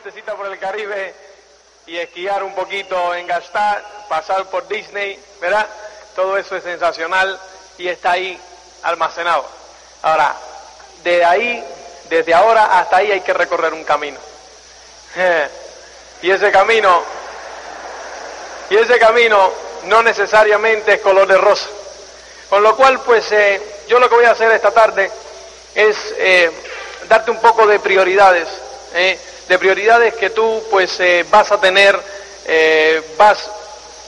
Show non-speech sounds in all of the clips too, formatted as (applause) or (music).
vueltecita por el Caribe y esquiar un poquito en Gastar, pasar por Disney, ¿verdad? Todo eso es sensacional y está ahí almacenado. Ahora, de ahí, desde ahora hasta ahí hay que recorrer un camino. (laughs) Y ese camino, y ese camino no necesariamente es color de rosa. Con lo cual, pues eh, yo lo que voy a hacer esta tarde es eh, darte un poco de prioridades ¿eh? De prioridades que tú pues eh, vas a tener, eh, vas,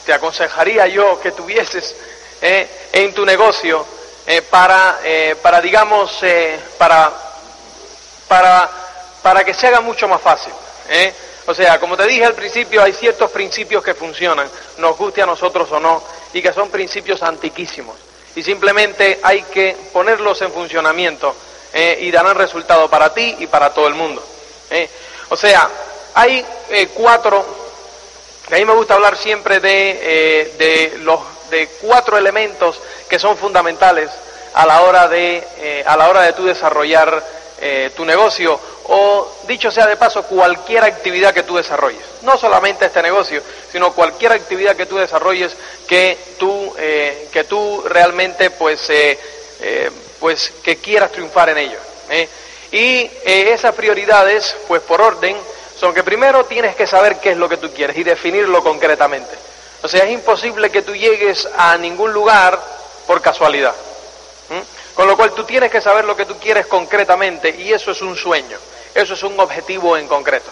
te aconsejaría yo que tuvieses en tu negocio para, para digamos, para, para, para que se haga mucho más fácil. O sea, como te dije al principio, hay ciertos principios que funcionan, nos guste a nosotros o no, y que son principios antiquísimos. Y simplemente hay que ponerlos en funcionamiento y darán resultado para ti y para todo el mundo. ¿eh? O sea, hay eh, cuatro, a mí me gusta hablar siempre de, eh, de, los, de cuatro elementos que son fundamentales a la hora de, a la hora de tú desarrollar tu negocio o, dicho sea de paso, cualquier actividad que tú desarrolles. No solamente este negocio, sino cualquier actividad que tú desarrolles que tú, que tú realmente pues, pues que quieras triunfar en ello. Y eh, esas prioridades, pues por orden, son que primero tienes que saber qué es lo que tú quieres y definirlo concretamente. O sea, es imposible que tú llegues a ningún lugar por casualidad. Con lo cual tú tienes que saber lo que tú quieres concretamente y eso es un sueño, eso es un objetivo en concreto.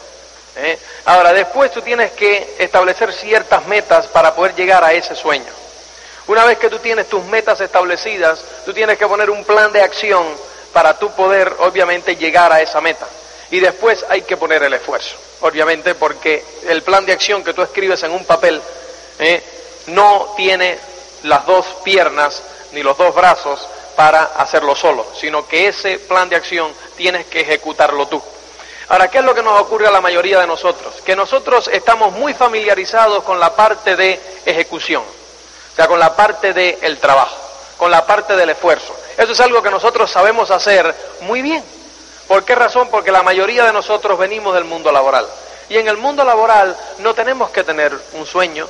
¿eh? Ahora, después tú tienes que establecer ciertas metas para poder llegar a ese sueño. Una vez que tú tienes tus metas establecidas, tú tienes que poner un plan de acción para tú poder, obviamente, llegar a esa meta. Y después hay que poner el esfuerzo, obviamente, porque el plan de acción que tú escribes en un papel eh, no tiene las dos piernas ni los dos brazos para hacerlo solo, sino que ese plan de acción tienes que ejecutarlo tú. Ahora, ¿qué es lo que nos ocurre a la mayoría de nosotros? Que nosotros estamos muy familiarizados con la parte de ejecución, o sea, con la parte del trabajo, con la parte del esfuerzo. Eso es algo que nosotros sabemos hacer muy bien. ¿Por qué razón? Porque la mayoría de nosotros venimos del mundo laboral. Y en el mundo laboral no tenemos que tener un sueño,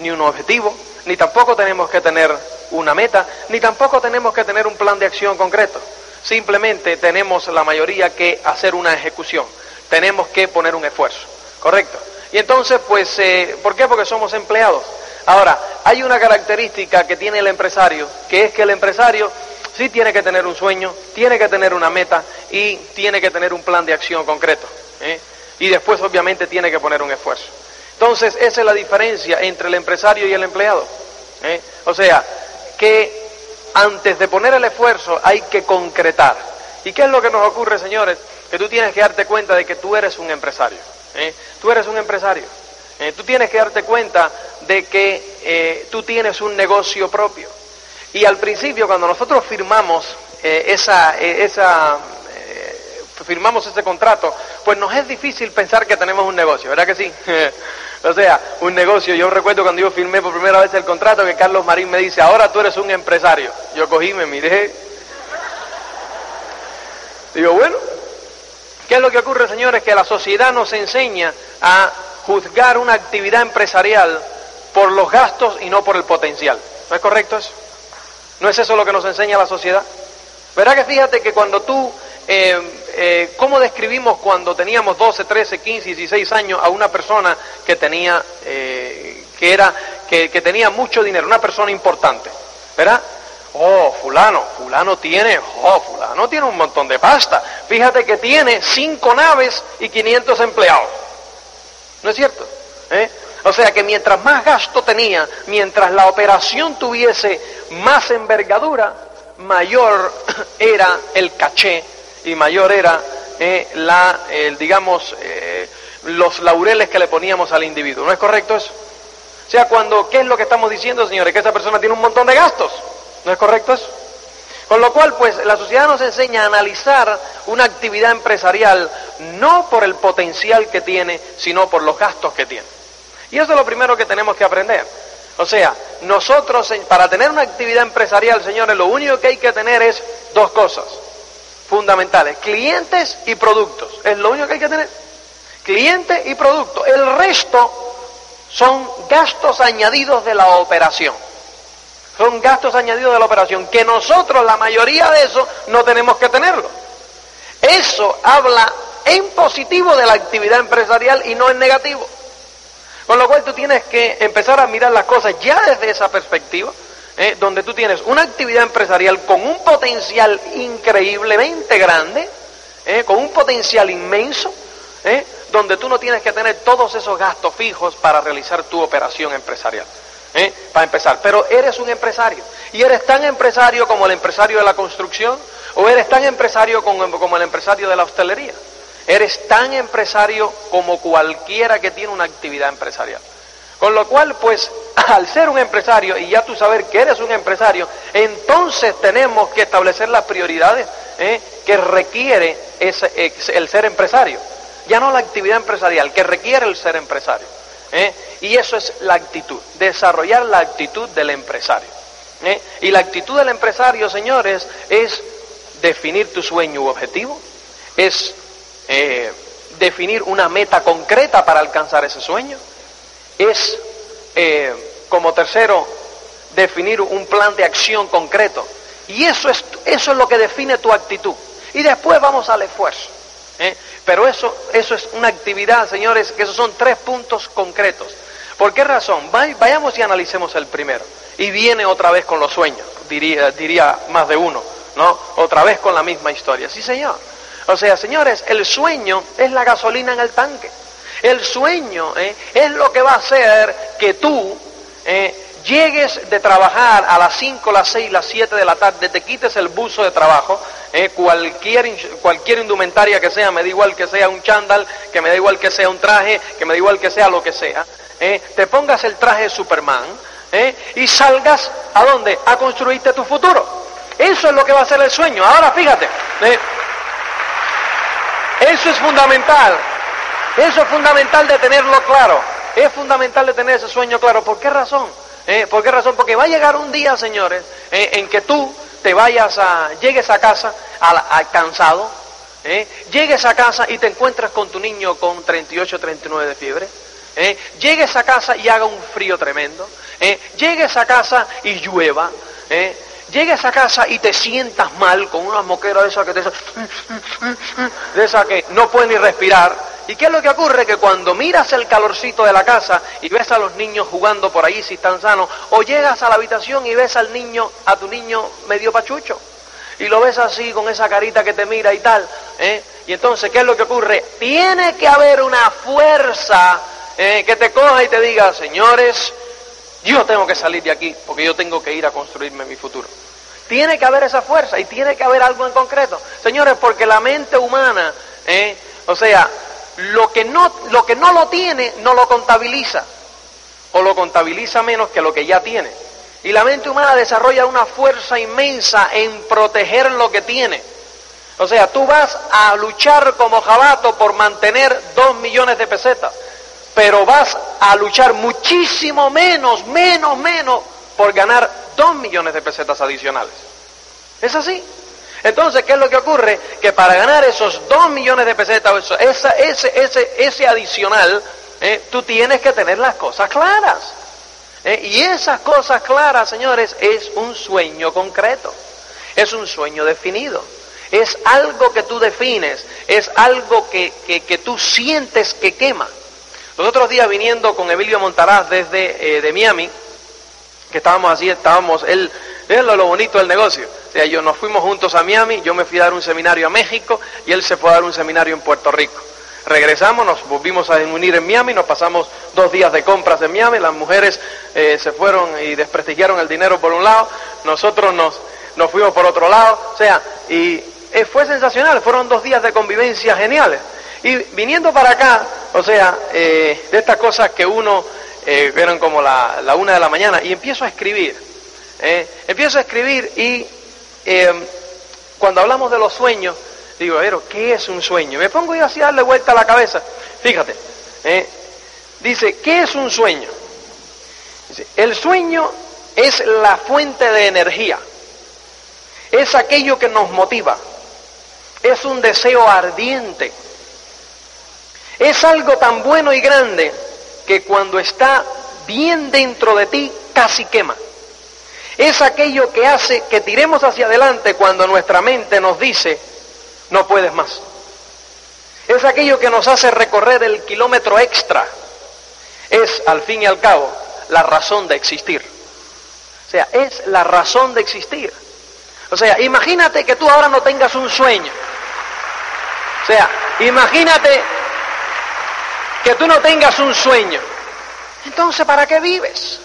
ni un objetivo, ni tampoco tenemos que tener una meta, ni tampoco tenemos que tener un plan de acción concreto. Simplemente tenemos la mayoría que hacer una ejecución. Tenemos que poner un esfuerzo. ¿Correcto? Y entonces, pues, eh, ¿por qué? Porque somos empleados. Ahora, hay una característica que tiene el empresario, que es que el empresario sí tiene que tener un sueño, tiene que tener una meta y tiene que tener un plan de acción concreto. ¿eh? Y después obviamente tiene que poner un esfuerzo. Entonces esa es la diferencia entre el empresario y el empleado. ¿eh? O sea, que antes de poner el esfuerzo hay que concretar. ¿Y qué es lo que nos ocurre, señores? Que tú tienes que darte cuenta de que tú eres un empresario. ¿eh? Tú eres un empresario. tú tienes que darte cuenta de que tú tienes un negocio propio. Y al principio, cuando nosotros firmamos eh, esa, eh, esa eh, firmamos ese contrato, pues nos es difícil pensar que tenemos un negocio, ¿verdad que sí? (laughs) o sea, un negocio. Yo recuerdo cuando yo firmé por primera vez el contrato que Carlos Marín me dice, ahora tú eres un empresario. Yo cogí, me miré. Digo, bueno, ¿qué es lo que ocurre, señores? Que la sociedad nos enseña a juzgar una actividad empresarial por los gastos y no por el potencial. ¿No es correcto eso? ¿No es eso lo que nos enseña la sociedad? ¿Verdad que fíjate que cuando tú, eh, eh, ¿cómo describimos cuando teníamos 12, 13, 15, 16 años a una persona que tenía, eh, que era, que, que tenía mucho dinero, una persona importante? ¿Verdad? Oh, fulano, fulano tiene, oh, fulano tiene un montón de pasta. Fíjate que tiene cinco naves y 500 empleados. ¿No es cierto? ¿Eh? O sea que mientras más gasto tenía, mientras la operación tuviese más envergadura, mayor (clears throat) era el caché y mayor era eh, la, digamos, eh, los laureles que le poníamos al individuo. ¿No es correcto eso? O sea, cuando, ¿qué es lo que estamos diciendo, señores? Que esa persona tiene un montón de gastos. ¿No es correcto eso? Con lo cual, pues, la sociedad nos enseña a analizar una actividad empresarial no por el potencial que tiene, sino por los gastos que tiene. Y eso es lo primero que tenemos que aprender. O sea, nosotros, para tener una actividad empresarial, señores, lo único que hay que tener es dos cosas fundamentales, clientes y productos. Es lo único que hay que tener. Cliente y producto. El resto son gastos añadidos de la operación. Son gastos añadidos de la operación, que nosotros, la mayoría de eso, no tenemos que tenerlo. Eso habla en positivo de la actividad empresarial y no en negativo. Con lo cual tú tienes que empezar a mirar las cosas ya desde esa perspectiva, ¿eh? donde tú tienes una actividad empresarial con un potencial increíblemente grande, ¿eh? con un potencial inmenso, ¿eh? donde tú no tienes que tener todos esos gastos fijos para realizar tu operación empresarial. para empezar. Pero eres un empresario. Y eres tan empresario como el empresario de la construcción o eres tan empresario como el empresario de la hostelería. Eres tan empresario como cualquiera que tiene una actividad empresarial. Con lo cual, pues, (laughs) al ser un empresario y ya tú saber que eres un empresario, entonces tenemos que establecer las prioridades ¿eh? que requiere el ser empresario. Ya no la actividad empresarial, que requiere el ser empresario. ¿eh? Y eso es la actitud, desarrollar la actitud del empresario. ¿eh? Y la actitud del empresario, señores, es definir tu sueño u objetivo, es eh, definir una meta concreta para alcanzar ese sueño, es, como tercero, definir un plan de acción concreto. Y eso es, eso es lo que define tu actitud. Y después vamos al esfuerzo. Pero eso, eso es una actividad, señores, que esos son tres puntos concretos. ¿Por qué razón? Vayamos y analicemos el primero. Y viene otra vez con los sueños, diría, diría más de uno, ¿no? Otra vez con la misma historia. Sí, señor. O sea, señores, el sueño es la gasolina en el tanque. El sueño ¿eh? es lo que va a hacer que tú eh, llegues de trabajar a las 5, las 6, las 7 de la tarde, te quites el buzo de trabajo, eh, cualquier, cualquier indumentaria que sea, me da igual que sea un chándal, que me da igual que sea un traje, que me da igual que sea lo que sea, te pongas el traje de Superman y salgas a dónde? A construirte tu futuro. Eso es lo que va a ser el sueño. Ahora fíjate, eso es fundamental. Eso es fundamental de tenerlo claro. Es fundamental de tener ese sueño claro. ¿Por qué razón? ¿Por qué razón? Porque va a llegar un día, señores, en que tú te vayas a, llegues a casa al, cansado, ¿eh? llegues a casa y te encuentras con tu niño con 38, 39 de fiebre, ¿eh? llegues a casa y haga un frío tremendo, ¿eh? llegues a casa y llueva, ¿eh? Llegues a casa y te sientas mal con una moquera de esa que te, de esa que no puedes ni respirar, ¿Y qué es lo que ocurre? Que cuando miras el calorcito de la casa y ves a los niños jugando por ahí si están sanos, o llegas a la habitación y ves al niño, a tu niño medio pachucho, y lo ves así con esa carita que te mira y tal, ¿eh? y entonces, ¿qué es lo que ocurre? Tiene que haber una fuerza ¿eh? que te coja y te diga, señores, yo tengo que salir de aquí porque yo tengo que ir a construirme mi futuro. Tiene que haber esa fuerza y tiene que haber algo en concreto. Señores, porque la mente humana, ¿eh? o sea, lo que no lo, que no lo tiene no lo contabiliza o lo contabiliza menos que lo que ya tiene. Y la mente humana desarrolla una fuerza inmensa en proteger lo que tiene. O sea, tú vas a luchar como jabato por mantener dos millones de pesetas, pero vas a luchar muchísimo menos, menos, menos por ganar dos millones de pesetas adicionales. ¿Es así? Entonces, ¿qué es lo que ocurre? Que para ganar esos dos millones de pesetas, esa, ese, ese, ese adicional, eh, tú tienes que tener las cosas claras. Eh, y esas cosas claras, señores, es un sueño concreto, es un sueño definido, es algo que tú defines, es algo que, que, tú sientes que quema. Los otros días viniendo con Emilio Montaraz desde eh, de Miami, que estábamos así, estábamos, él, es lo bonito del negocio yo nos fuimos juntos a Miami, yo me fui a dar un seminario a México y él se fue a dar un seminario en Puerto Rico. Regresamos, nos volvimos a unir en Miami, nos pasamos dos días de compras en Miami, las mujeres eh, se fueron y desprestigiaron el dinero por un lado, nosotros nos, nos fuimos por otro lado, o sea, y eh, fue sensacional, fueron dos días de convivencia geniales. Y viniendo para acá, o sea, eh, de estas cosas que uno, eh, vieron como la, la, una de la mañana, y empiezo a escribir, empiezo a escribir y cuando hablamos de los sueños, digo, pero, ¿qué es un sueño? Me pongo yo así a darle vuelta a la cabeza. Fíjate, dice, ¿qué es un sueño? El sueño es la fuente de energía, es aquello que nos motiva, es un deseo ardiente, es algo tan bueno y grande que cuando está bien dentro de ti casi quema. Es aquello que hace que tiremos hacia adelante cuando nuestra mente nos dice, no puedes más. Es aquello que nos hace recorrer el kilómetro extra. Es, al fin y al cabo, la razón de existir. O sea, es la razón de existir. O sea, imagínate que tú ahora no tengas un sueño. O sea, imagínate que tú no tengas un sueño. Entonces, ¿para qué vives?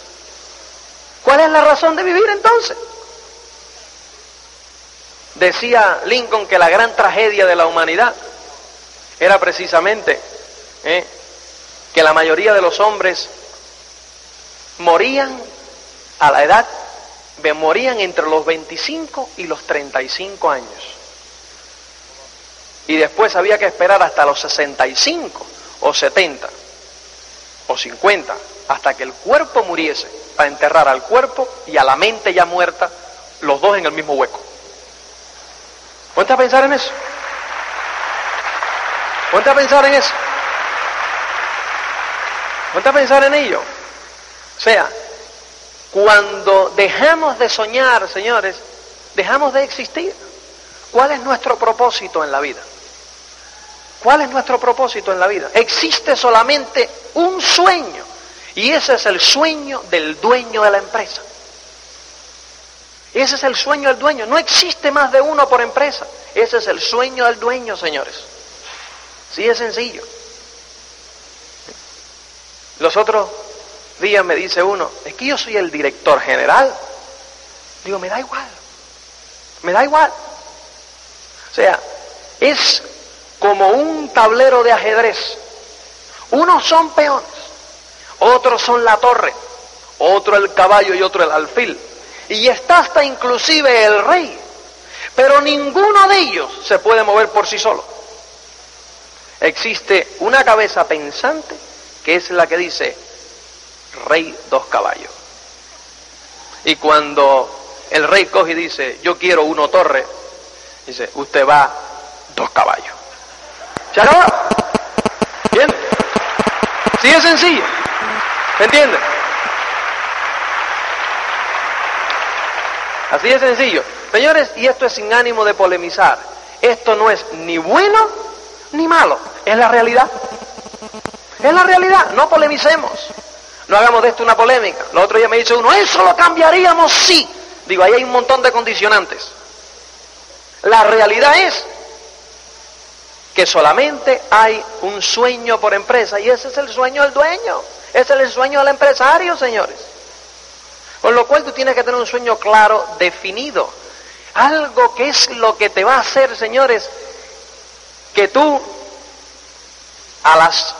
¿Cuál es la razón de vivir entonces? Decía Lincoln que la gran tragedia de la humanidad era precisamente ¿eh? que la mayoría de los hombres morían a la edad, morían entre los 25 y los 35 años. Y después había que esperar hasta los 65 o 70 o 50 hasta que el cuerpo muriese para enterrar al cuerpo y a la mente ya muerta los dos en el mismo hueco. Ponte a pensar en eso. Ponte a pensar en eso. Ponte a pensar en ello. O sea, cuando dejamos de soñar, señores, dejamos de existir. ¿Cuál es nuestro propósito en la vida? ¿Cuál es nuestro propósito en la vida? Existe solamente un sueño y ese es el sueño del dueño de la empresa. Ese es el sueño del dueño. No existe más de uno por empresa. Ese es el sueño del dueño, señores. Sí es sencillo. Los otros días me dice uno, es que yo soy el director general. Digo, me da igual. Me da igual. O sea, es como un tablero de ajedrez. Unos son peones, otros son la torre, otro el caballo y otro el alfil. Y está hasta inclusive el rey. Pero ninguno de ellos se puede mover por sí solo. Existe una cabeza pensante que es la que dice, rey dos caballos. Y cuando el rey coge y dice, yo quiero uno torre, dice, usted va dos caballos. ¿Se acabó? ¿Bien? Sí es sencillo. ¿Me entiende? Así de sencillo. Señores, y esto es sin ánimo de polemizar. Esto no es ni bueno ni malo. Es la realidad. Es la realidad. No polemicemos. No hagamos de esto una polémica. El otro día me dice uno, eso lo cambiaríamos sí. Digo, ahí hay un montón de condicionantes. La realidad es que solamente hay un sueño por empresa y ese es el sueño del dueño, ese es el sueño del empresario, señores. Con lo cual tú tienes que tener un sueño claro, definido. Algo que es lo que te va a hacer, señores, que tú a las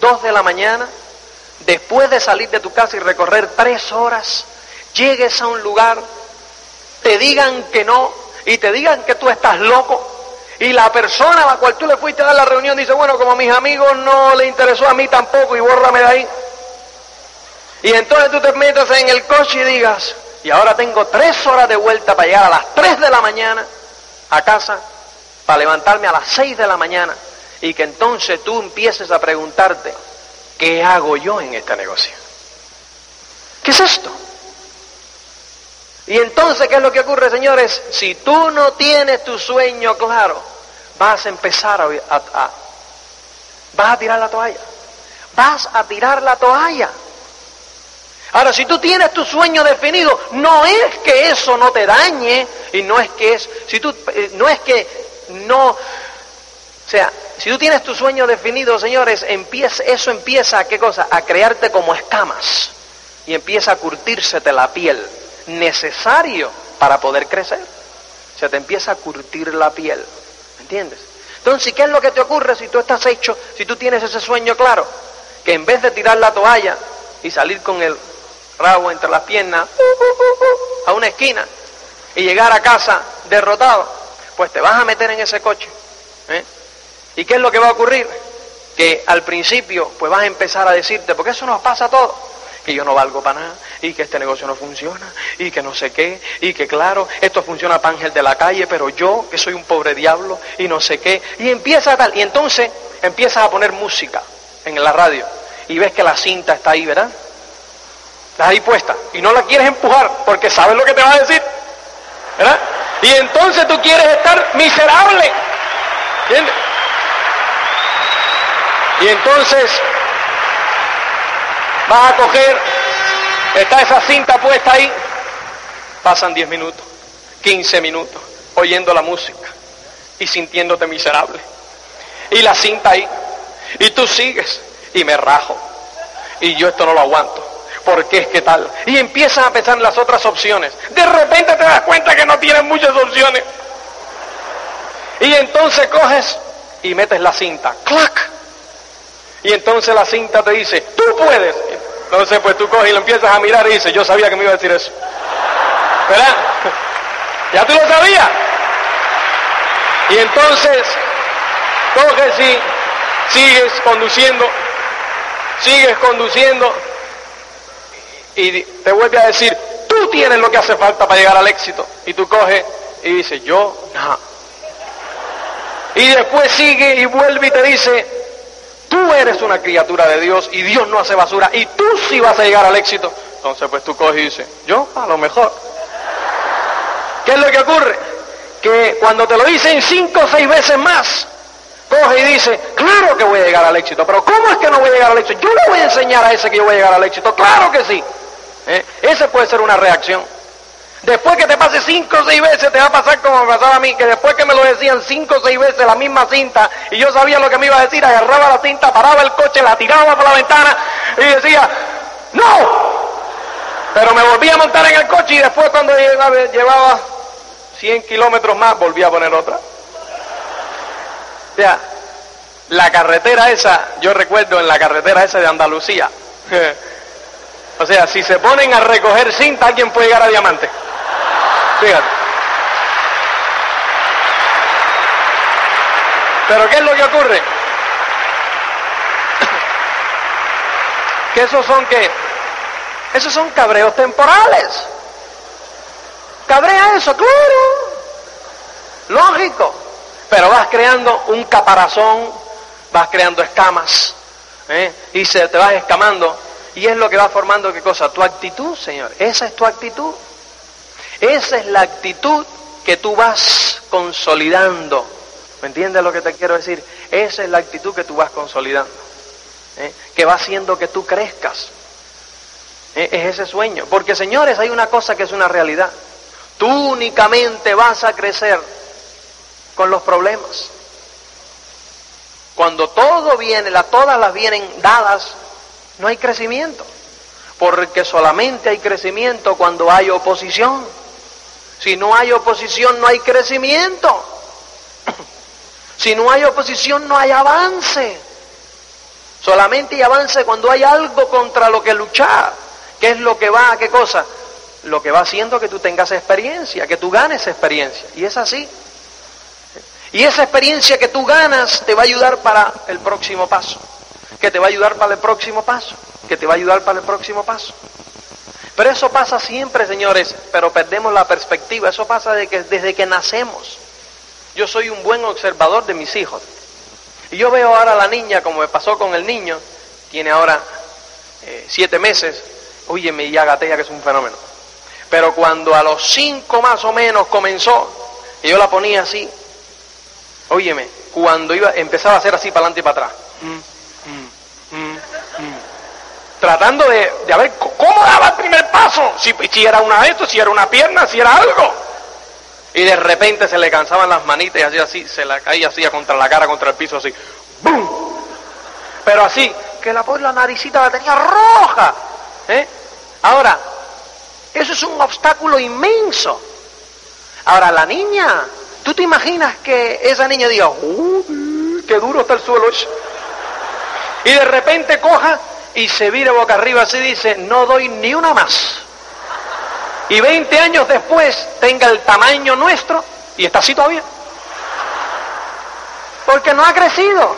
dos de la mañana después de salir de tu casa y recorrer tres horas, llegues a un lugar, te digan que no y te digan que tú estás loco y la persona a la cual tú le fuiste a dar la reunión dice, bueno, como a mis amigos no le interesó a mí tampoco y bórrame de ahí. Y entonces tú te metes en el coche y digas, y ahora tengo tres horas de vuelta para llegar a las tres de la mañana a casa, para levantarme a las seis de la mañana, y que entonces tú empieces a preguntarte, ¿qué hago yo en este negocio? ¿Qué es esto? Y entonces, ¿qué es lo que ocurre, señores? Si tú no tienes tu sueño claro, vas a empezar a, a, vas a tirar la toalla. Vas a tirar la toalla. Ahora, si tú tienes tu sueño definido, no es que eso no te dañe y no es que es, si tú, eh, no es que no, o sea, si tú tienes tu sueño definido, señores, empieza, eso empieza a qué cosa? A crearte como escamas y empieza a curtírsete la piel, necesario para poder crecer. se te empieza a curtir la piel. ¿Me entiendes? Entonces, ¿qué es lo que te ocurre si tú estás hecho, si tú tienes ese sueño claro? Que en vez de tirar la toalla y salir con el rabo entre las piernas a una esquina y llegar a casa derrotado, pues te vas a meter en ese coche. ¿eh? ¿Y qué es lo que va a ocurrir? Que al principio pues vas a empezar a decirte, porque eso nos pasa a todos, que yo no valgo para nada, y que este negocio no funciona, y que no sé qué, y que claro, esto funciona para ángel de la calle, pero yo, que soy un pobre diablo, y no sé qué, y empieza tal, y entonces empiezas a poner música en la radio, y ves que la cinta está ahí, ¿verdad? Está ahí puesta, y no la quieres empujar, porque sabes lo que te va a decir, ¿verdad? Y entonces tú quieres estar miserable, ¿entiendes? Y entonces vas a coger, está esa cinta puesta ahí, pasan 10 minutos, 15 minutos, oyendo la música y sintiéndote miserable. Y la cinta ahí, y tú sigues, y me rajo, y yo esto no lo aguanto. porque es que tal? Y empiezas a pensar en las otras opciones. De repente te das cuenta que no tienes muchas opciones. Y entonces coges y metes la cinta. ¡Clac! Y entonces la cinta te dice, tú puedes. Entonces pues tú coges y lo empiezas a mirar y dices, yo sabía que me iba a decir eso. ¿Verdad? (laughs) Ya tú lo sabías. Y entonces coges y sigues conduciendo, sigues conduciendo y te vuelve a decir, tú tienes lo que hace falta para llegar al éxito. Y tú coges y dices, yo no. Y después sigue y vuelve y te dice, Tú eres una criatura de Dios y Dios no hace basura y tú sí vas a llegar al éxito. Entonces pues tú coges y dices, yo a lo mejor. ¿Qué es lo que ocurre? Que cuando te lo dicen cinco o seis veces más, coge y dice, claro que voy a llegar al éxito, pero ¿cómo es que no voy a llegar al éxito? Yo le voy a enseñar a ese que yo voy a llegar al éxito, claro que sí. ¿Eh? Esa puede ser una reacción. Después que te pase cinco o seis veces, te va a pasar como me pasaba a mí, que después que me lo decían cinco o seis veces la misma cinta, y yo sabía lo que me iba a decir, agarraba la cinta, paraba el coche, la tiraba por la ventana y decía, ¡No! Pero me volví a montar en el coche y después cuando llevaba 100 kilómetros más, volví a poner otra. O sea, la carretera esa, yo recuerdo en la carretera esa de Andalucía, (laughs) o sea, si se ponen a recoger cinta, alguien puede llegar a diamante. Pero ¿qué es lo que ocurre? que esos son qué? Esos son cabreos temporales. Cabrea eso, claro. Lógico. Pero vas creando un caparazón, vas creando escamas, ¿eh? y se te vas escamando. Y es lo que va formando qué cosa? Tu actitud, Señor. Esa es tu actitud. Esa es la actitud que tú vas consolidando. ¿Me entiendes lo que te quiero decir? Esa es la actitud que tú vas consolidando. ¿eh? Que va haciendo que tú crezcas. ¿Eh? Es ese sueño. Porque señores, hay una cosa que es una realidad. Tú únicamente vas a crecer con los problemas. Cuando todo viene, la, todas las vienen dadas, no hay crecimiento. Porque solamente hay crecimiento cuando hay oposición. Si no hay oposición, no hay crecimiento. (clears throat) Si no hay oposición, no hay avance. Solamente hay avance cuando hay algo contra lo que luchar. ¿Qué es lo que va a qué cosa? Lo que va haciendo que tú tengas experiencia, que tú ganes experiencia. Y es así. Y esa experiencia que tú ganas te va a ayudar para el próximo paso. Que te va a ayudar para el próximo paso. Que te va a ayudar para el próximo paso. Pero eso pasa siempre, señores, pero perdemos la perspectiva. Eso pasa de que, desde que nacemos. Yo soy un buen observador de mis hijos. Y yo veo ahora a la niña, como me pasó con el niño, tiene ahora eh, siete meses, óyeme, ya gatea que es un fenómeno. Pero cuando a los cinco más o menos comenzó, y yo la ponía así, óyeme, cuando iba, empezaba a hacer así para adelante y para atrás. Mm, tratando de, de ver cómo daba el primer paso, si, si era una de estos, si era una pierna, si era algo. Y de repente se le cansaban las manitas y así, así, se la caía así contra la cara, contra el piso, así. ¡Bum! Pero así, que la, la naricita la tenía roja. ¿eh? Ahora, eso es un obstáculo inmenso. Ahora, la niña, ¿tú te imaginas que esa niña diga, uh, qué duro está el suelo! Y de repente coja y se vire boca arriba así dice, no doy ni una más. Y 20 años después tenga el tamaño nuestro y está así todavía. Porque no ha crecido.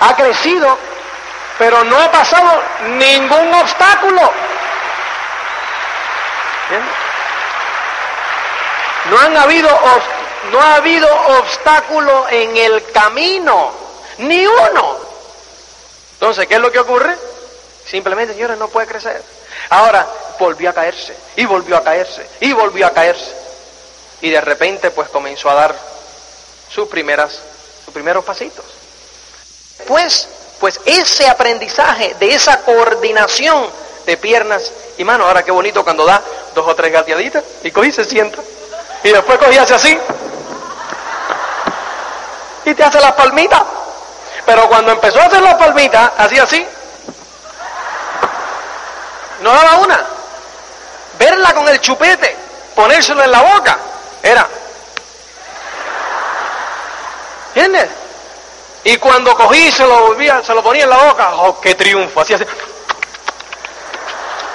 Ha crecido, pero no ha pasado ningún obstáculo. No han habido no ha habido obstáculo en el camino, ni uno. Entonces, ¿qué es lo que ocurre? Simplemente, señores, no puede crecer. Ahora volvió a caerse, y volvió a caerse, y volvió a caerse. Y de repente, pues comenzó a dar sus primeras, sus primeros pasitos. Pues, pues ese aprendizaje de esa coordinación de piernas y manos, ahora qué bonito cuando da dos o tres gateaditas y cogí se sienta. Y después cogí hace así. Y te hace las palmitas. Pero cuando empezó a hacer las palmitas, hacía así. No daba una. Verla con el chupete, ponérselo en la boca, era. ¿Entiendes? Y cuando cogí se lo volvía, se lo ponía en la boca, ¡oh, qué triunfo! Así, así.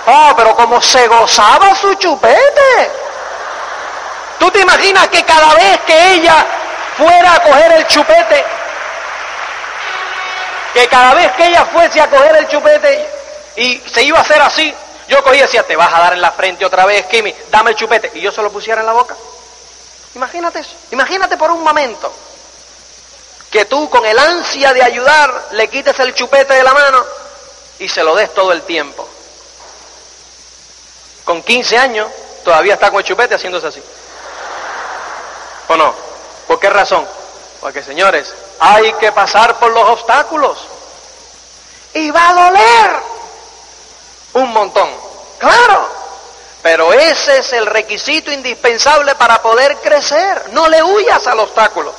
Oh, pero como se gozaba su chupete. ¿Tú te imaginas que cada vez que ella fuera a coger el chupete, que cada vez que ella fuese a coger el chupete y se iba a hacer así, yo cogía y decía, te vas a dar en la frente otra vez, Kimi, dame el chupete, y yo se lo pusiera en la boca. Imagínate eso, imagínate por un momento que tú con el ansia de ayudar le quites el chupete de la mano y se lo des todo el tiempo. Con 15 años todavía está con el chupete haciéndose así. ¿O no? ¿Por qué razón? Porque señores, hay que pasar por los obstáculos. Y va a doler un montón. Claro. Pero ese es el requisito indispensable para poder crecer. No le huyas al obstáculo.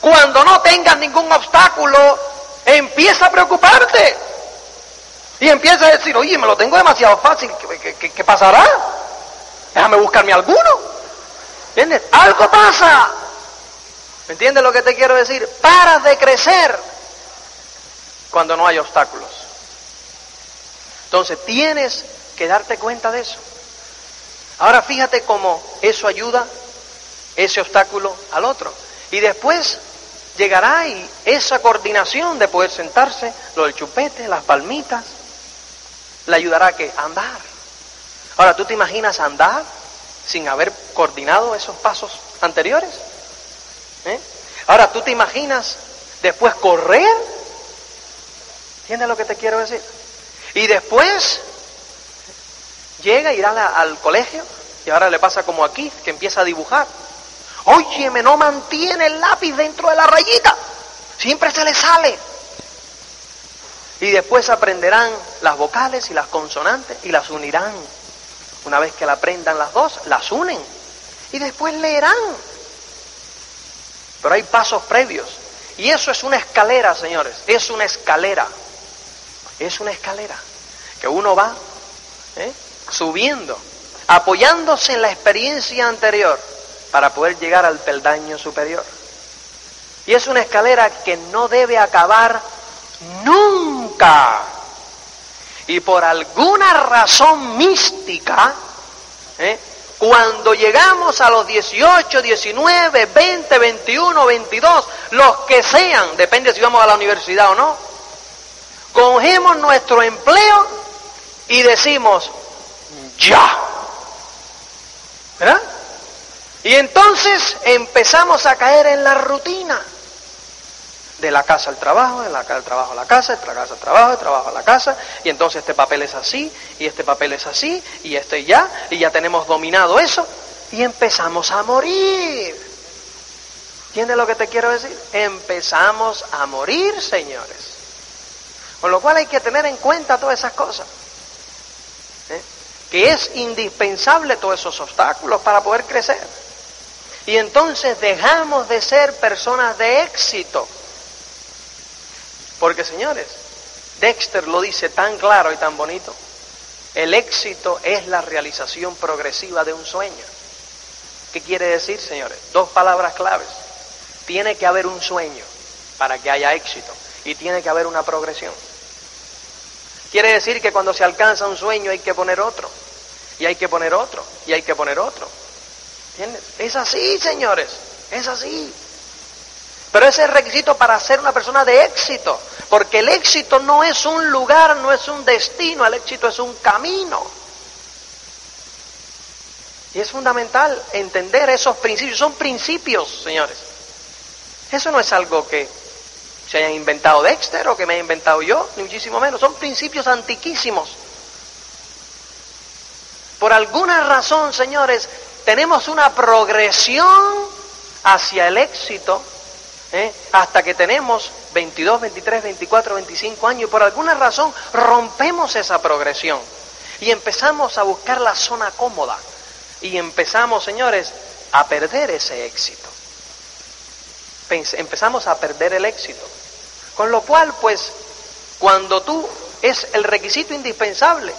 Cuando no tengas ningún obstáculo, empieza a preocuparte. Y empieza a decir, oye, me lo tengo demasiado fácil, ¿qué, pasará? Déjame buscarme alguno. ¿Entiendes? Algo pasa. ¿Me entiendes lo que te quiero decir? Paras de crecer cuando no hay obstáculos. Entonces tienes que darte cuenta de eso. Ahora fíjate cómo eso ayuda ese obstáculo al otro. Y después llegará y esa coordinación de poder sentarse, lo del chupete, las palmitas, le ayudará a que andar. Ahora, ¿tú te imaginas andar sin haber coordinado esos pasos anteriores? ¿Eh? Ahora, ¿tú te imaginas después correr? ¿Entiendes lo que te quiero decir? Y después llega, irá al colegio y ahora le pasa como aquí, que empieza a dibujar. Óyeme, no mantiene el lápiz dentro de la rayita. Siempre se le sale. Y después aprenderán las vocales y las consonantes y las unirán. Una vez que la aprendan las dos, las unen. Y después leerán. Pero hay pasos previos. Y eso es una escalera, señores. Es una escalera. Es una escalera. Que uno va ¿eh? subiendo, apoyándose en la experiencia anterior para poder llegar al peldaño superior. Y es una escalera que no debe acabar nunca. Y por alguna razón mística, ¿eh? cuando llegamos a los 18, 19, 20, 21, 22, los que sean, depende si vamos a la universidad o no, cogemos nuestro empleo y decimos, ya. ¿Verdad? Y entonces empezamos a caer en la rutina. De la casa al trabajo, de la casa al trabajo a la casa, de la casa al trabajo, de trabajo a la casa, y entonces este papel es así, y este papel es así, y este ya, y ya tenemos dominado eso, y empezamos a morir. ¿Entiendes lo que te quiero decir? Empezamos a morir, señores. Con lo cual hay que tener en cuenta todas esas cosas. ¿eh? Que es indispensable todos esos obstáculos para poder crecer. Y entonces dejamos de ser personas de éxito. Porque señores, Dexter lo dice tan claro y tan bonito. El éxito es la realización progresiva de un sueño. ¿Qué quiere decir, señores? Dos palabras claves. Tiene que haber un sueño para que haya éxito y tiene que haber una progresión. Quiere decir que cuando se alcanza un sueño hay que poner otro, y hay que poner otro, y hay que poner otro. ¿Entiendes? Es así, señores, es así. Pero ese es el requisito para ser una persona de éxito, porque el éxito no es un lugar, no es un destino, el éxito es un camino. Y es fundamental entender esos principios, son principios, señores. Eso no es algo que se haya inventado Dexter o que me haya inventado yo, ni muchísimo menos, son principios antiquísimos. Por alguna razón, señores, tenemos una progresión hacia el éxito ¿eh? hasta que tenemos 22, 23, 24, 25 años y por alguna razón rompemos esa progresión y empezamos a buscar la zona cómoda y empezamos, señores, a perder ese éxito. Empezamos a perder el éxito. Con lo cual, pues, cuando tú es el requisito indispensable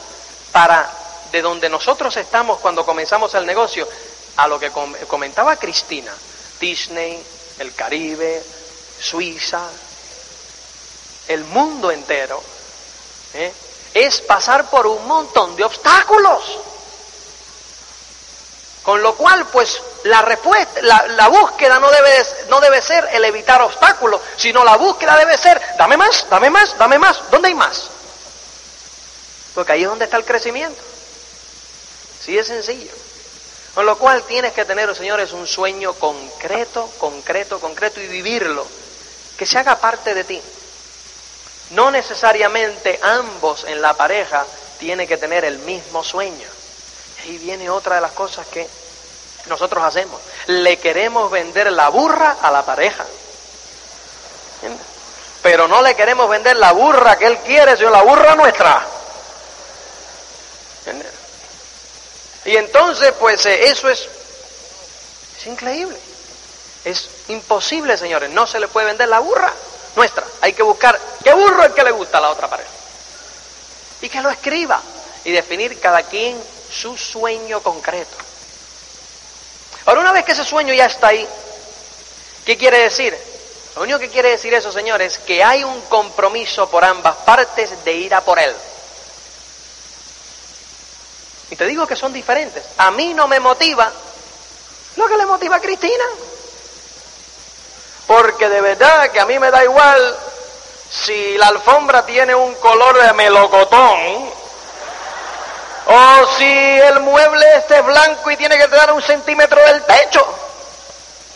para de donde nosotros estamos cuando comenzamos el negocio, a lo que comentaba Cristina, Disney, el Caribe, Suiza, el mundo entero, ¿eh? es pasar por un montón de obstáculos. Con lo cual, pues, la respuesta, la, búsqueda no debe, no debe ser el evitar obstáculos, sino la búsqueda debe ser, dame más, dame más, dame más, ¿dónde hay más? Porque ahí es donde está el crecimiento. Sí es sencillo. Con lo cual tienes que tener, señores, un sueño concreto, concreto, concreto y vivirlo, que se haga parte de ti. No necesariamente ambos en la pareja tienen que tener el mismo sueño. Ahí viene otra de las cosas que nosotros hacemos. Le queremos vender la burra a la pareja. Pero no le queremos vender la burra que él quiere, sino la burra nuestra. Y entonces, pues eh, eso es, es increíble. Es imposible, señores. No se le puede vender la burra nuestra. Hay que buscar qué burro es que le gusta a la otra pareja. Y que lo escriba. Y definir cada quien su sueño concreto. Ahora, una vez que ese sueño ya está ahí, ¿qué quiere decir? Lo único que quiere decir eso, señores, es que hay un compromiso por ambas partes de ir a por él. Y te digo que son diferentes. A mí no me motiva lo que le motiva a Cristina. Porque de verdad que a mí me da igual si la alfombra tiene un color de melocotón o si el mueble este es blanco y tiene que dar un centímetro del techo.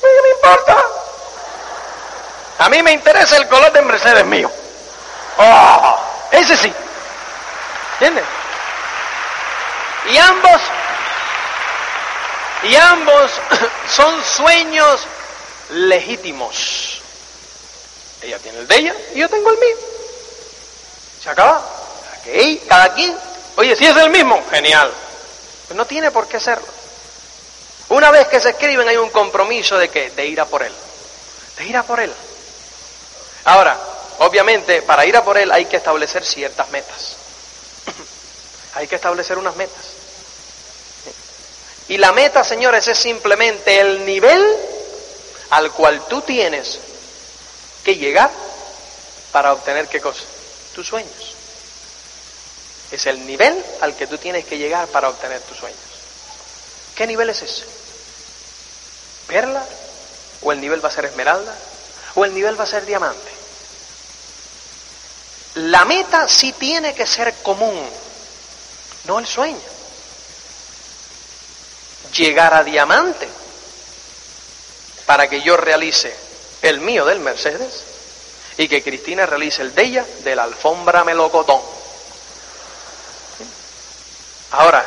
¿Qué me importa? A mí me interesa el color de Mercedes mío. Oh, ese sí. ¿Entiendes? Y ambos, y ambos (coughs) son sueños legítimos. Ella tiene el de ella y yo tengo el mío. Se acaba. Cada quien Oye, si es el mismo, genial. Pues no tiene por qué serlo. Una vez que se escriben hay un compromiso de que de ir a por él. De ir a por él. Ahora, obviamente, para ir a por él hay que establecer ciertas metas. (clears throat) hay que establecer unas metas. Y la meta, señores, es simplemente el nivel al cual tú tienes que llegar para obtener qué cosa? Tus sueños. Es el nivel al que tú tienes que llegar para obtener tus sueños. ¿Qué nivel es ese? ¿Perla? ¿O el nivel va a ser esmeralda? ¿O el nivel va a ser diamante? La meta sí tiene que ser común, no el sueño. Llegar a diamante para que yo realice el mío del Mercedes y que Cristina realice el de ella de la alfombra melocotón. Ahora,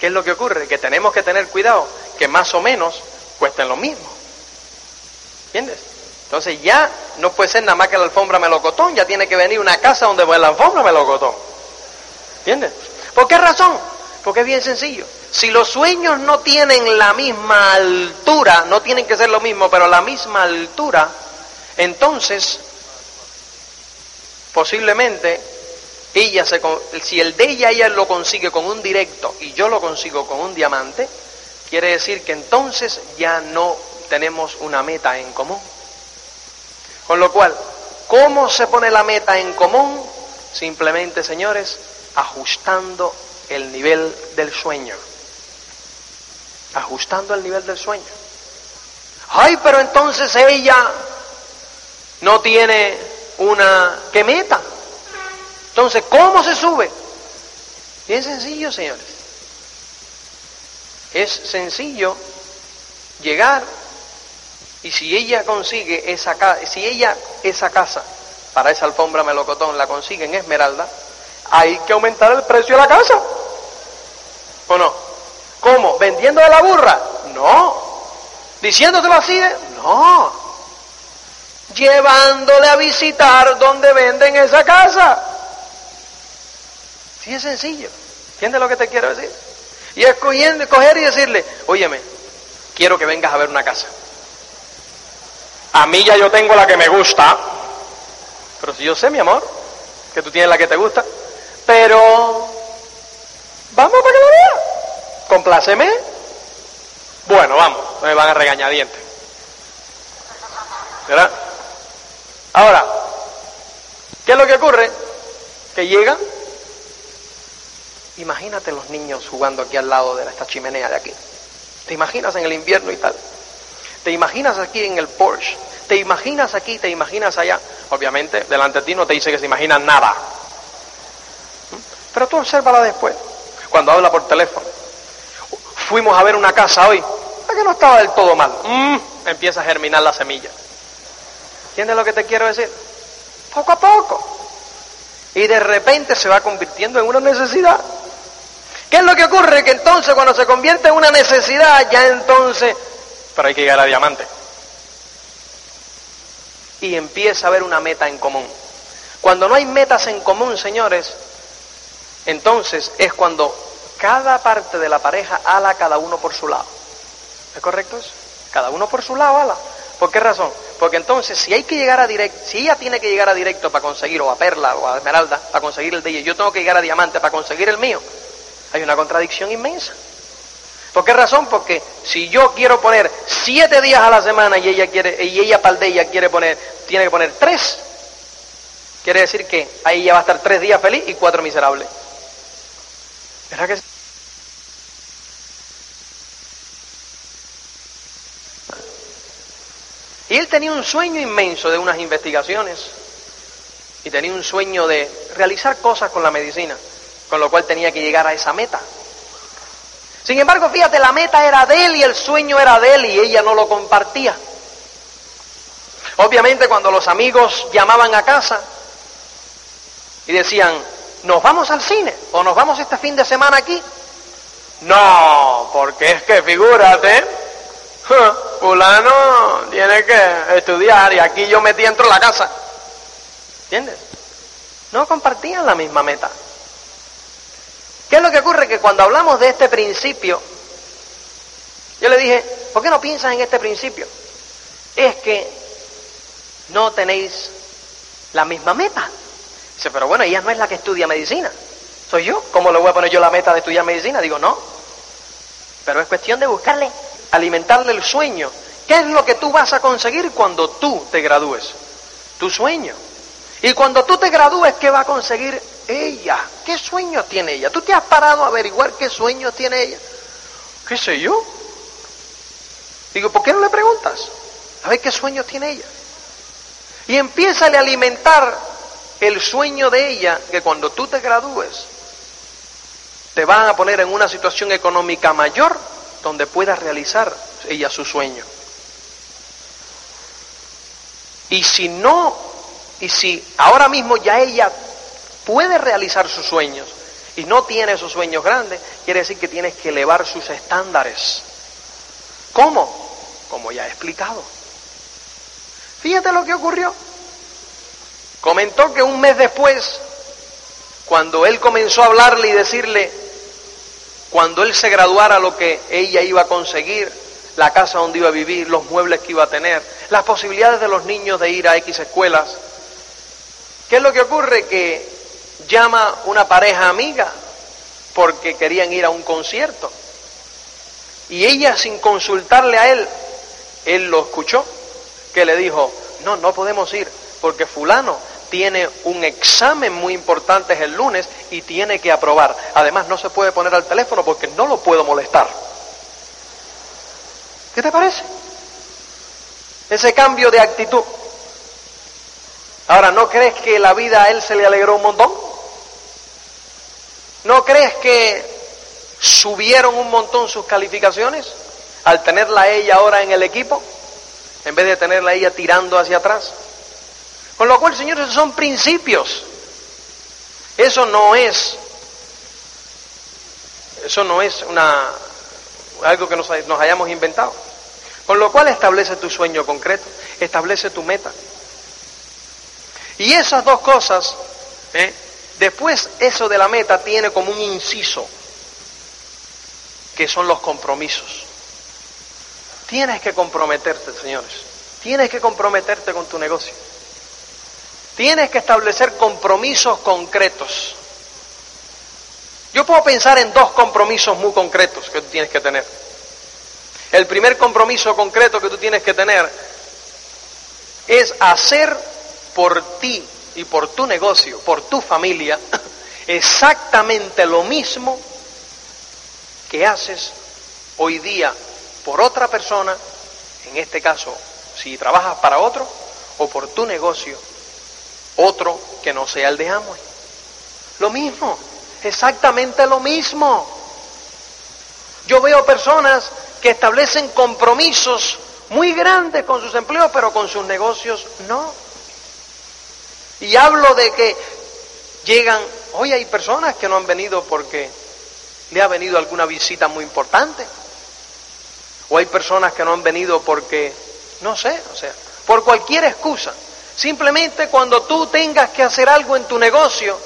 ¿qué es lo que ocurre? Que tenemos que tener cuidado que más o menos cuesten lo mismo. ¿Entiendes? Entonces ya no puede ser nada más que la alfombra melocotón, ya tiene que venir una casa donde va la alfombra melocotón. ¿Entiendes? ¿Por qué razón? Porque es bien sencillo. Si los sueños no tienen la misma altura, no tienen que ser lo mismo, pero la misma altura, entonces posiblemente ella si el de ella ella lo consigue con un directo y yo lo consigo con un diamante, quiere decir que entonces ya no tenemos una meta en común. Con lo cual, ¿cómo se pone la meta en común? Simplemente, señores, ajustando el nivel del sueño. Ajustando el nivel del sueño. Ay, pero entonces ella no tiene una que meta. Entonces, ¿cómo se sube? Bien sencillo, señores. Es sencillo llegar y si ella consigue esa casa, si ella esa casa para esa alfombra melocotón la consigue en Esmeralda, hay que aumentar el precio de la casa. ¿O no? ¿Cómo? ¿Vendiendo de la burra? No. ¿Diciéndotelo así de? No. Llevándole a visitar donde venden esa casa. Sí es sencillo. ¿Entiendes lo que te quiero decir? Y escogiendo, coger y decirle, óyeme, quiero que vengas a ver una casa. A mí ya yo tengo la que me gusta, pero si yo sé, mi amor, que tú tienes la que te gusta, pero vamos para que lo veas. Compláceme. Bueno, vamos, no me van a regañar dientes. ¿Verdad? Ahora, ¿qué es lo que ocurre? Que llegan Imagínate los niños jugando aquí al lado de esta chimenea de aquí. ¿Te imaginas en el invierno y tal? ¿Te imaginas aquí en el Porsche? ¿Te imaginas aquí? ¿Te imaginas allá? Obviamente, delante de ti no te dice que se imaginan nada. ¿Mm? Pero tú obsérvala después, cuando habla por teléfono. Fuimos a ver una casa hoy, que no estaba del todo mal. Mm, empieza a germinar la semilla. ¿Entiendes lo que te quiero decir? Poco a poco. Y de repente se va convirtiendo en una necesidad. ¿Qué es lo que ocurre? Que entonces cuando se convierte en una necesidad, ya entonces, pero hay que llegar a diamante. Y empieza a haber una meta en común. Cuando no hay metas en común, señores, entonces es cuando cada parte de la pareja ala cada uno por su lado. ¿Es correcto eso? Cada uno por su lado ala. ¿Por qué razón? Porque entonces, si hay que llegar a directo, si ella tiene que llegar a directo para conseguir, o a perla, o a esmeralda, para conseguir el de ella, yo tengo que llegar a diamante para conseguir el mío, hay una contradicción inmensa. ¿Por qué razón? Porque si yo quiero poner siete días a la semana y ella quiere, y ella para el de ella quiere poner, tiene que poner tres, quiere decir que ahí ella va a estar tres días feliz y cuatro miserables. ¿Verdad que sí? Y él tenía un sueño inmenso de unas investigaciones y tenía un sueño de realizar cosas con la medicina con lo cual tenía que llegar a esa meta. Sin embargo, fíjate, la meta era de él y el sueño era de él y ella no lo compartía. Obviamente cuando los amigos llamaban a casa y decían, ¿nos vamos al cine o nos vamos este fin de semana aquí? No, porque es que figúrate, fulano tiene que estudiar y aquí yo metí dentro de la casa. ¿Entiendes? No compartían la misma meta. ¿Qué es lo que ocurre? Que cuando hablamos de este principio, yo le dije, ¿por qué no piensas en este principio? Es que no tenéis la misma meta. Dice, pero bueno, ella no es la que estudia medicina. Soy yo. ¿Cómo le voy a poner yo la meta de estudiar medicina? Digo, no. Pero es cuestión de buscarle, alimentarle el sueño. ¿Qué es lo que tú vas a conseguir cuando tú te gradúes? Tu sueño. Y cuando tú te gradúes, ¿qué va a conseguir ella? ¿Qué sueño tiene ella? ¿Tú te has parado a averiguar qué sueño tiene ella? ¿Qué sé yo? Digo, ¿por qué no le preguntas? A ver qué sueño tiene ella. Y empieza a alimentar el sueño de ella, que cuando tú te gradúes, te van a poner en una situación económica mayor donde puedas realizar ella su sueño. Y si no, y si ahora mismo ya ella puede realizar sus sueños y no tiene esos sueños grandes, quiere decir que tienes que elevar sus estándares. ¿Cómo? Como ya he explicado. Fíjate lo que ocurrió. Comentó que un mes después, cuando él comenzó a hablarle y decirle, cuando él se graduara, lo que ella iba a conseguir, la casa donde iba a vivir, los muebles que iba a tener, las posibilidades de los niños de ir a X escuelas. ¿Qué es lo que ocurre? Que llama una pareja amiga porque querían ir a un concierto. Y ella sin consultarle a él, él lo escuchó, que le dijo, no, no podemos ir, porque fulano tiene un examen muy importante el lunes y tiene que aprobar. Además, no se puede poner al teléfono porque no lo puedo molestar. ¿Qué te parece? Ese cambio de actitud. Ahora, ¿no crees que la vida a él se le alegró un montón? ¿No crees que subieron un montón sus calificaciones al tenerla ella ahora en el equipo, en vez de tenerla ella tirando hacia atrás? Con lo cual, señores, son principios. Eso no es, eso no es una, algo que nos hayamos inventado. Con lo cual establece tu sueño concreto, establece tu meta. Y esas dos cosas, ¿eh? después eso de la meta tiene como un inciso, que son los compromisos. Tienes que comprometerte, señores. Tienes que comprometerte con tu negocio. Tienes que establecer compromisos concretos. Yo puedo pensar en dos compromisos muy concretos que tú tienes que tener. El primer compromiso concreto que tú tienes que tener es hacer por ti y por tu negocio, por tu familia, (laughs) exactamente lo mismo que haces hoy día por otra persona, en este caso, si trabajas para otro, o por tu negocio, otro que no sea el de Amway. Lo mismo, exactamente lo mismo. Yo veo personas que establecen compromisos muy grandes con sus empleos, pero con sus negocios no. Y hablo de que llegan, hoy hay personas que no han venido porque le ha venido alguna visita muy importante. O hay personas que no han venido porque, no sé, o sea, por cualquier excusa. Simplemente cuando tú tengas que hacer algo en tu negocio,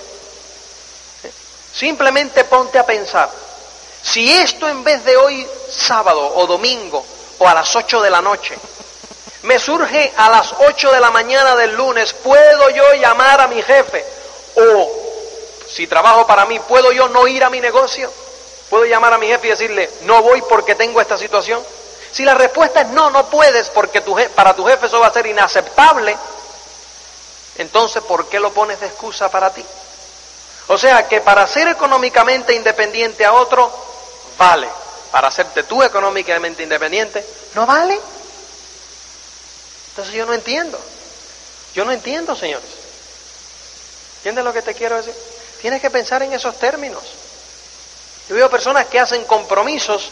simplemente ponte a pensar, si esto en vez de hoy sábado o domingo o a las 8 de la noche, me surge a las 8 de la mañana del lunes, ¿puedo yo llamar a mi jefe? O si trabajo para mí, ¿puedo yo no ir a mi negocio? ¿Puedo llamar a mi jefe y decirle, no voy porque tengo esta situación? Si la respuesta es no, no puedes porque tu para tu jefe eso va a ser inaceptable, entonces ¿por qué lo pones de excusa para ti? O sea que para ser económicamente independiente a otro, vale. Para hacerte tú económicamente independiente, no vale. Entonces yo no entiendo. Yo no entiendo, señores. ¿Entiendes lo que te quiero decir? Tienes que pensar en esos términos. Yo veo personas que hacen compromisos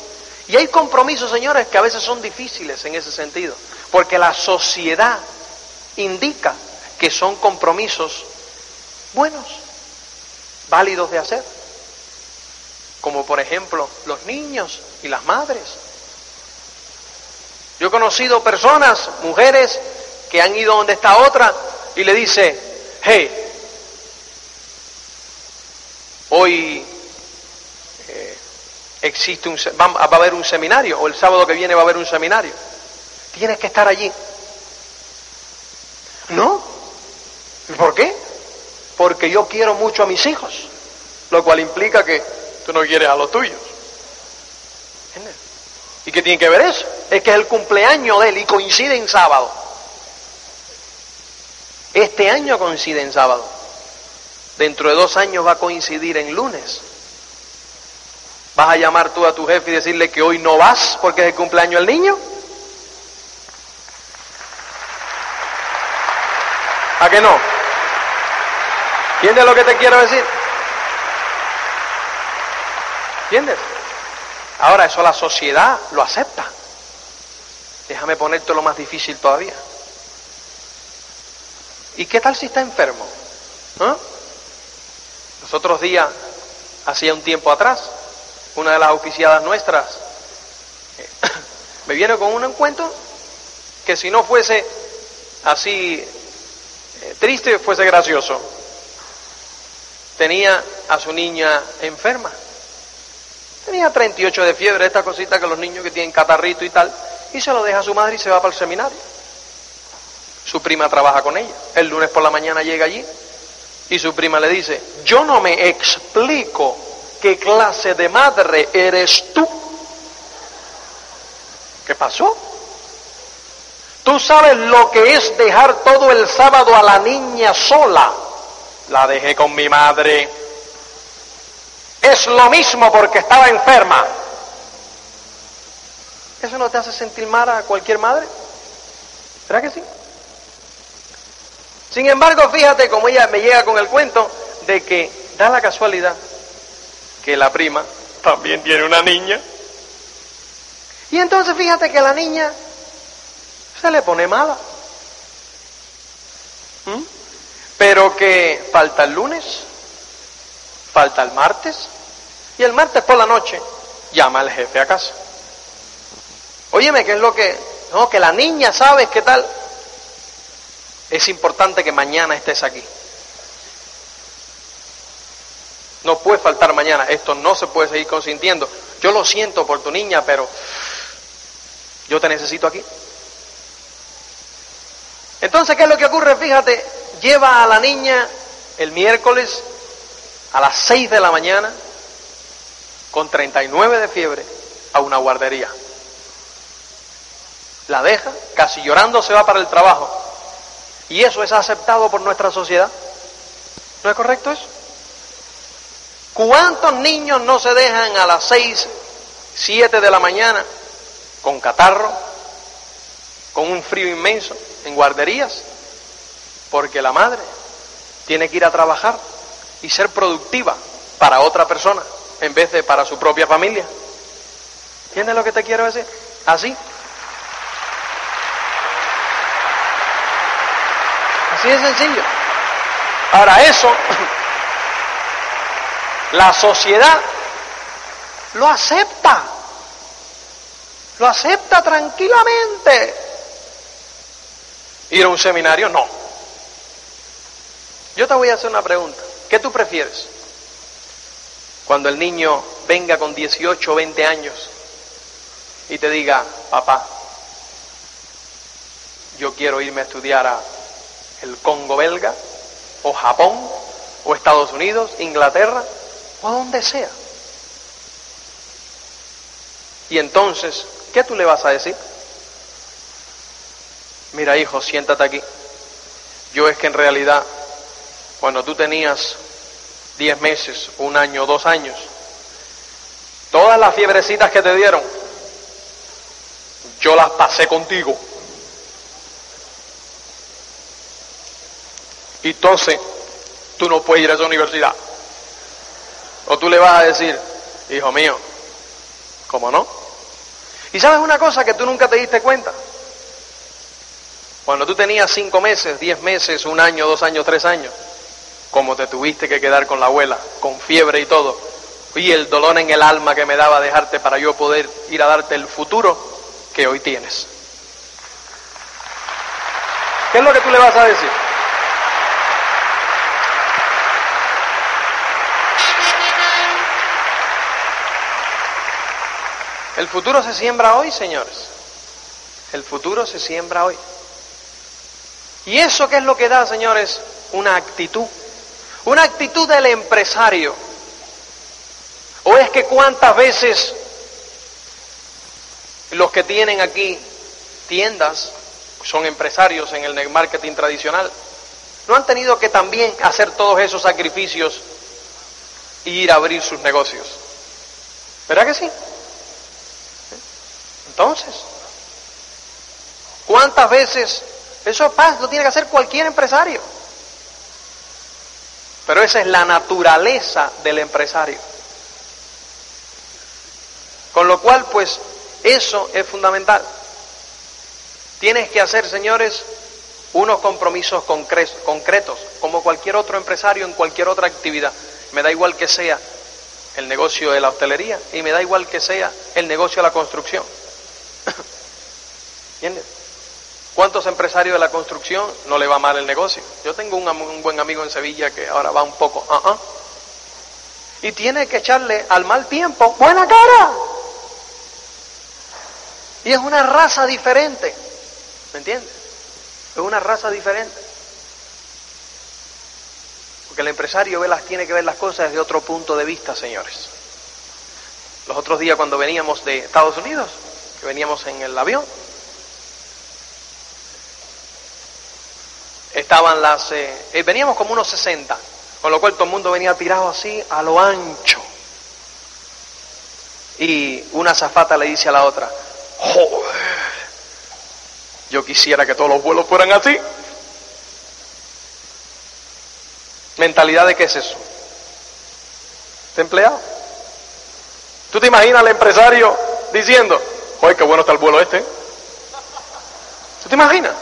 y hay compromisos, señores, que a veces son difíciles en ese sentido, porque la sociedad indica que son compromisos buenos, válidos de hacer, como por ejemplo los niños y las madres. Yo he conocido personas, mujeres, que han ido donde está otra y le dice, hey, hoy eh, existe un, va, va a haber un seminario, o el sábado que viene va a haber un seminario. Tienes que estar allí. ¿No? ¿Por qué? Porque yo quiero mucho a mis hijos, lo cual implica que tú no quieres a los tuyos. ¿Y qué tiene que ver eso? Es que es el cumpleaños de él y coincide en sábado. Este año coincide en sábado. Dentro de dos años va a coincidir en lunes. ¿Vas a llamar tú a tu jefe y decirle que hoy no vas porque es el cumpleaños del niño? ¿A qué no? ¿Entiendes lo que te quiero decir? ¿Entiendes? Ahora eso la sociedad lo acepta. Déjame ponerte lo más difícil todavía. ¿Y qué tal si está enfermo? ¿Ah? Los otros días, hacía un tiempo atrás, una de las auspiciadas nuestras (coughs) me viene con un encuentro que si no fuese así eh, triste, fuese gracioso. Tenía a su niña enferma. Tenía 38 de fiebre, esta cosita que los niños que tienen catarrito y tal, y se lo deja a su madre y se va para el seminario. Su prima trabaja con ella. El lunes por la mañana llega allí y su prima le dice, yo no me explico qué clase de madre eres tú. pasó? Tú sabes lo que es dejar todo el sábado a la niña sola. La dejé con mi madre. Es lo mismo porque estaba enferma. ¿Eso no te hace sentir mal a cualquier madre? ¿Verdad que sí? Sin embargo, fíjate cómo ella me llega con el cuento de que da la casualidad que la prima también tiene una niña. Y entonces fíjate que la niña se le pone mala. ¿Mm? Pero que falta el lunes, falta el martes, y el martes por la noche llama al jefe a casa. Óyeme, ¿qué es lo que? No, que la niña, ¿sabes qué tal? Es importante que mañana estés aquí. No puede faltar mañana. Esto no se puede seguir consintiendo. Yo lo siento por tu niña, pero yo te necesito aquí. Entonces, ¿qué es lo que ocurre? Fíjate, lleva a la niña el miércoles a las 6 de la mañana con 39 de fiebre a una guardería. La deja, casi llorando se va para el trabajo. Y eso es aceptado por nuestra sociedad. ¿No es correcto eso? ¿Cuántos niños no se dejan a las 6, 7 de la mañana con catarro, con un frío inmenso, en guarderías? Porque la madre tiene que ir a trabajar y ser productiva para otra persona en vez de para su propia familia. ¿Entiendes lo que te quiero decir? Así. Así de sencillo. Ahora eso, (clears throat) la sociedad lo acepta. Lo acepta tranquilamente. Ir a un seminario, no. Yo te voy a hacer una pregunta. ¿Qué tú prefieres? Cuando el niño venga con 18 o 20 años y te diga, papá, yo quiero irme a estudiar a el Congo belga, o Japón, o Estados Unidos, Inglaterra, o a donde sea. Y entonces, ¿qué tú le vas a decir? Mira, hijo, siéntate aquí. Yo es que en realidad, cuando tú tenías 10 meses, un año, dos años, todas las fiebrecitas que te dieron, yo las pasé contigo. Y entonces, tú no puedes ir a esa universidad. O tú le vas a decir, hijo mío, ¿cómo no? Y sabes una cosa que tú nunca te diste cuenta. Cuando tú tenías cinco meses, diez meses, un año, dos años, tres años, como te tuviste que quedar con la abuela, con fiebre y todo, y el dolor en el alma que me daba dejarte para yo poder ir a darte el futuro que hoy tienes. ¿Qué es lo que tú le vas a decir? El futuro se siembra hoy, señores. El futuro se siembra hoy. ¿Y eso qué es lo que da, señores? Una actitud. Una actitud del empresario. ¿O es que cuántas veces los que tienen aquí tiendas, son empresarios en el marketing tradicional, no han tenido que también hacer todos esos sacrificios e ir a abrir sus negocios? ¿Verdad que sí? Entonces, ¿cuántas veces eso pasa? Lo tiene que hacer cualquier empresario. Pero esa es la naturaleza del empresario. Con lo cual, pues, eso es fundamental. Tienes que hacer, señores, unos compromisos concretos, como cualquier otro empresario en cualquier otra actividad. Me da igual que sea el negocio de la hostelería y me da igual que sea el negocio de la construcción. (coughs) ¿Entiendes? ¿Cuántos empresarios de la construcción no le va mal el negocio? Yo tengo un, buen amigo en Sevilla que ahora va un poco, uh y tiene que echarle al mal tiempo buena cara. Y es una raza diferente, ¿me entiendes? Es una raza diferente. Porque el empresario ve las, tiene que ver las cosas desde otro punto de vista, señores. Los otros días cuando veníamos de Estados Unidos, que veníamos en el avión. Estaban las... Eh, eh, veníamos como unos 60, con lo cual todo el mundo venía tirado así a lo ancho. Y una zafata le dice a la otra, joder, yo quisiera que todos los vuelos fueran así. ¿Mentalidad de qué es eso? ¿De empleado? ¿Tú te imaginas al empresario diciendo, joder, qué bueno está el vuelo este? ¿Tú te imaginas?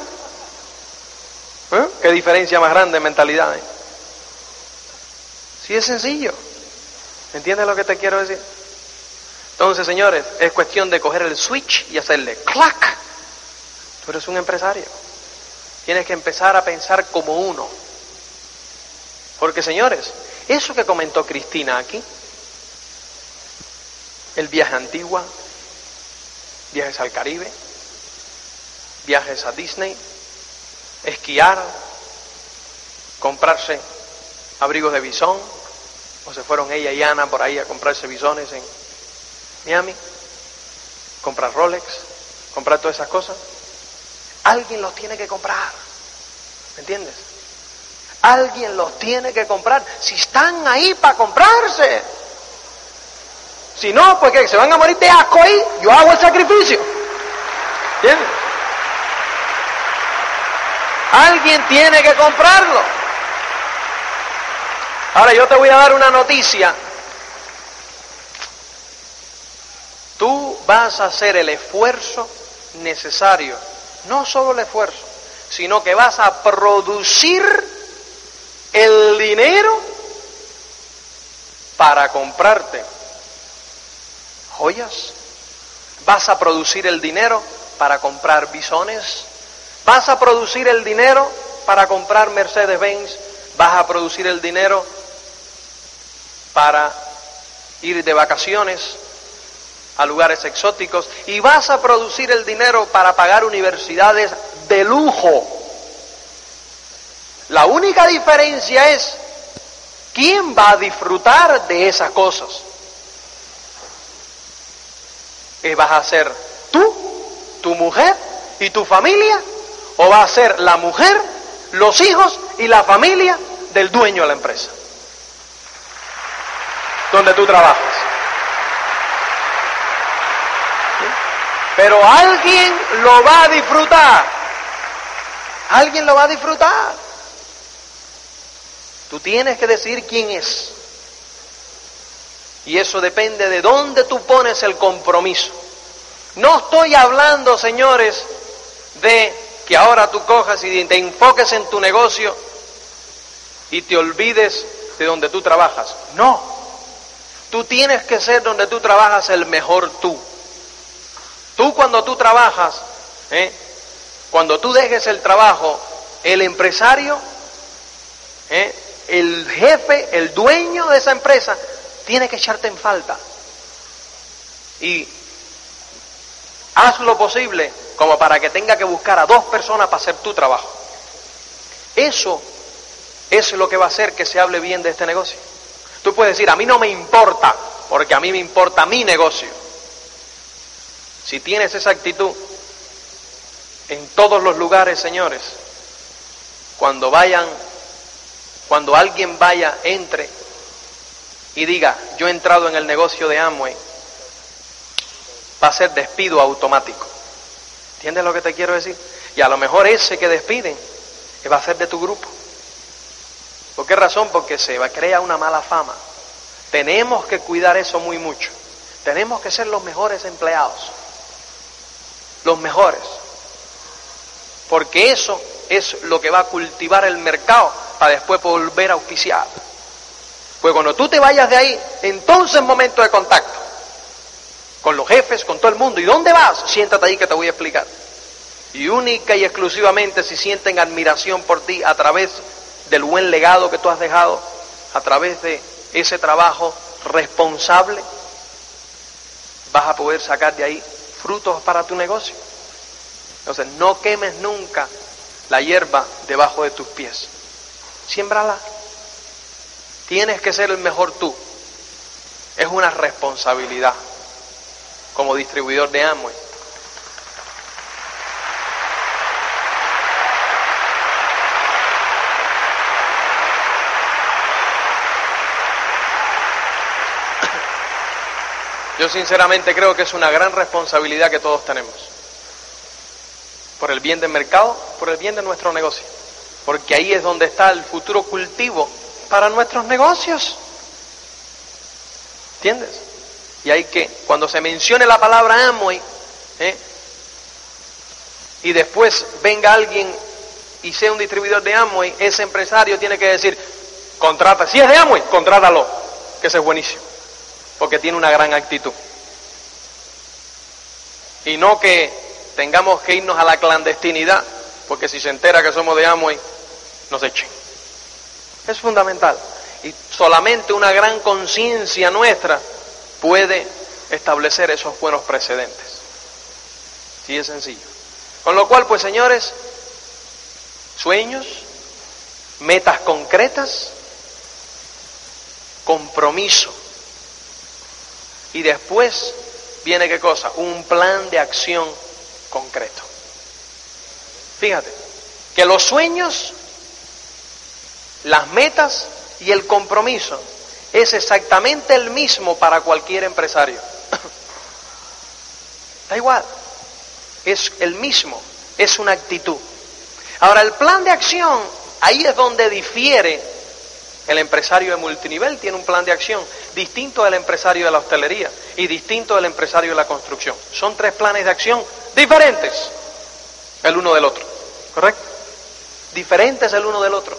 ¿Eh? ¿Qué diferencia más grande en mentalidad? Eh? Sí es sencillo. ¿Entiendes lo que te quiero decir? Entonces, señores, es cuestión de coger el switch y hacerle clac. Tú eres un empresario. Tienes que empezar a pensar como uno. Porque, señores, eso que comentó Cristina aquí, el viaje a Antigua, viajes al Caribe, viajes a Disney, esquiar, comprarse abrigos de bisón, o se fueron ella y Ana por ahí a comprarse bisones en Miami, comprar Rolex, comprar todas esas cosas. Alguien los tiene que comprar, ¿me entiendes? Alguien los tiene que comprar. Si están ahí para comprarse. Si no, pues que se van a morir de asco ahí, yo hago el sacrificio. ¿Entiendes? Alguien tiene que comprarlo. Ahora yo te voy a dar una noticia. Tú vas a hacer el esfuerzo necesario. No solo el esfuerzo, sino que vas a producir el dinero para comprarte joyas. Vas a producir el dinero para comprar bisones. Vas a producir el dinero para comprar Mercedes-Benz. Vas a producir el dinero para ir de vacaciones a lugares exóticos y vas a producir el dinero para pagar universidades de lujo. La única diferencia es quién va a disfrutar de esas cosas. ¿Vas a ser tú, tu mujer y tu familia? ¿O va a ser la mujer, los hijos y la familia del dueño de la empresa? Donde tú trabajas. Pero alguien lo va a disfrutar. Alguien lo va a disfrutar. Tú tienes que decir quién es. Y eso depende de dónde tú pones el compromiso. No estoy hablando, señores, de que ahora tú cojas y te enfoques en tu negocio y te olvides de donde tú trabajas. No. Tú tienes que ser donde tú trabajas el mejor tú. Tú cuando tú trabajas, ¿eh? cuando tú dejes el trabajo, el empresario, ¿eh? el jefe, el dueño de esa empresa, tiene que echarte en falta. Y haz lo posible como para que tenga que buscar a dos personas para hacer tu trabajo. Eso es lo que va a hacer que se hable bien de este negocio. Tú puedes decir, a mí no me importa, porque a mí me importa mi negocio. Si tienes esa actitud, en todos los lugares, señores, cuando vayan, cuando alguien vaya, entre y diga, yo he entrado en el negocio de Amway, va a ser despido automático. ¿Entiendes lo que te quiero decir? Y a lo mejor ese que despiden va a ser de tu grupo. ¿Por qué razón? Porque se va a crear una mala fama. Tenemos que cuidar eso muy mucho. Tenemos que ser los mejores empleados. Los mejores. Porque eso es lo que va a cultivar el mercado para después volver a auspiciar. Pues cuando tú te vayas de ahí, entonces momento de contacto con los jefes, con todo el mundo. ¿Y dónde vas? Siéntate ahí que te voy a explicar. Y única y exclusivamente si sienten admiración por ti a través del buen legado que tú has dejado, a través de ese trabajo responsable, vas a poder sacar de ahí frutos para tu negocio. Entonces, no quemes nunca la hierba debajo de tus pies. Siémbrala. Tienes que ser el mejor tú. Es una responsabilidad como distribuidor de Amway. Yo sinceramente creo que es una gran responsabilidad que todos tenemos. Por el bien del mercado, por el bien de nuestro negocio. Porque ahí es donde está el futuro cultivo para nuestros negocios. ¿Entiendes? Y hay que, cuando se mencione la palabra Amway, ¿eh? y después venga alguien y sea un distribuidor de Amway, ese empresario tiene que decir, contrata, si es de Amway, contrátalo, que ese es buenísimo, porque tiene una gran actitud. Y no que tengamos que irnos a la clandestinidad, porque si se entera que somos de Amway, nos echen. Es fundamental. Y solamente una gran conciencia nuestra puede establecer esos buenos precedentes. Sí es sencillo. Con lo cual, pues señores, sueños, metas concretas, compromiso. Y después viene qué cosa? Un plan de acción concreto. Fíjate, que los sueños, las metas y el compromiso es exactamente el mismo para cualquier empresario. (coughs) da igual, es el mismo, es una actitud. Ahora, el plan de acción, ahí es donde difiere el empresario de multinivel, tiene un plan de acción distinto del empresario de la hostelería y distinto del empresario de la construcción. Son tres planes de acción diferentes el uno del otro, ¿correcto? Diferentes el uno del otro.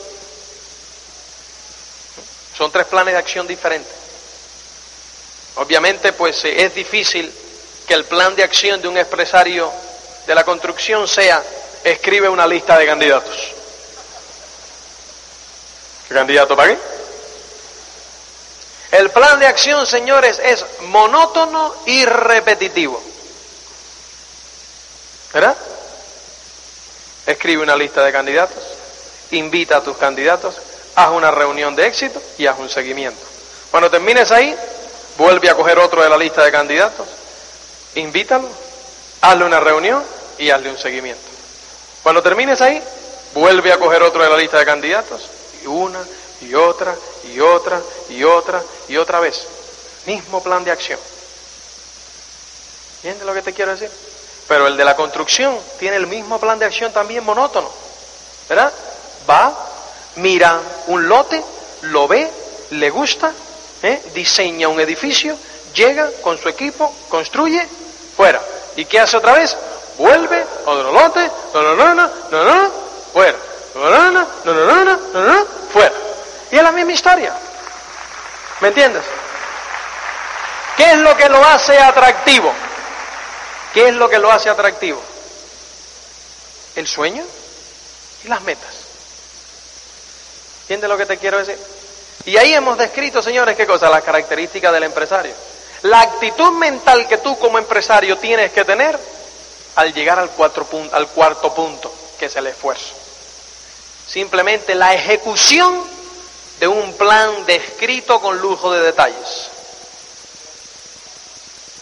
Son tres planes de acción diferentes. Obviamente, pues eh, es difícil que el plan de acción de un empresario de la construcción sea escribe una lista de candidatos. ¿Qué candidato para qué? El plan de acción, señores, es monótono y repetitivo. ¿Verdad? Escribe una lista de candidatos, invita a tus candidatos, haz una reunión de éxito y haz un seguimiento. Cuando termines ahí, vuelve a coger otro de la lista de candidatos, invítalo, hazle una reunión y hazle un seguimiento. Cuando termines ahí, vuelve a coger otro de la lista de candidatos y una y otra y otra y otra y otra vez. Mismo plan de acción. ¿Entiendes lo que te quiero decir? Pero el de la construcción tiene el mismo plan de acción también monótono. ¿Verdad? Va, mira un lote, lo ve, le gusta, ¿eh? diseña un edificio, llega con su equipo, construye, fuera. ¿Y qué hace otra vez? Vuelve, otro lote, fuera. Fuera. Y es la misma historia. ¿Me entiendes? ¿Qué es lo que lo hace atractivo? ¿Qué es lo que lo hace atractivo? El sueño y las metas. ¿Entiendes lo que te quiero decir? Y ahí hemos descrito, señores, ¿qué cosa? Las características del empresario. La actitud mental que tú como empresario tienes que tener al llegar al, al cuarto punto, que es el esfuerzo. Simplemente la ejecución de un plan descrito con lujo de detalles.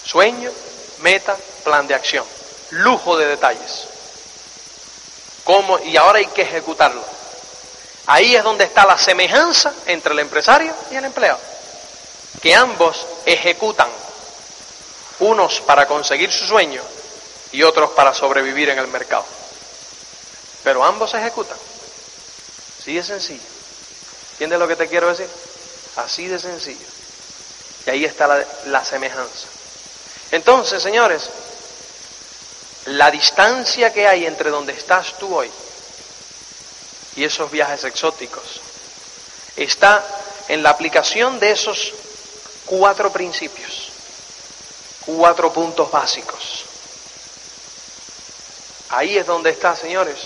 Sueño, meta, plan de acción. Lujo de detalles. ¿Cómo? Y ahora hay que ejecutarlo. Ahí es donde está la semejanza entre el empresario y el empleado. Que ambos ejecutan, unos para conseguir su sueño y otros para sobrevivir en el mercado. Pero ambos ejecutan. Así de sencillo. ¿Entiendes lo que te quiero decir? Así de sencillo. Y ahí está la, la semejanza. Entonces, señores, la distancia que hay entre donde estás tú hoy y esos viajes exóticos está en la aplicación de esos cuatro principios, cuatro puntos básicos. Ahí es donde está, señores,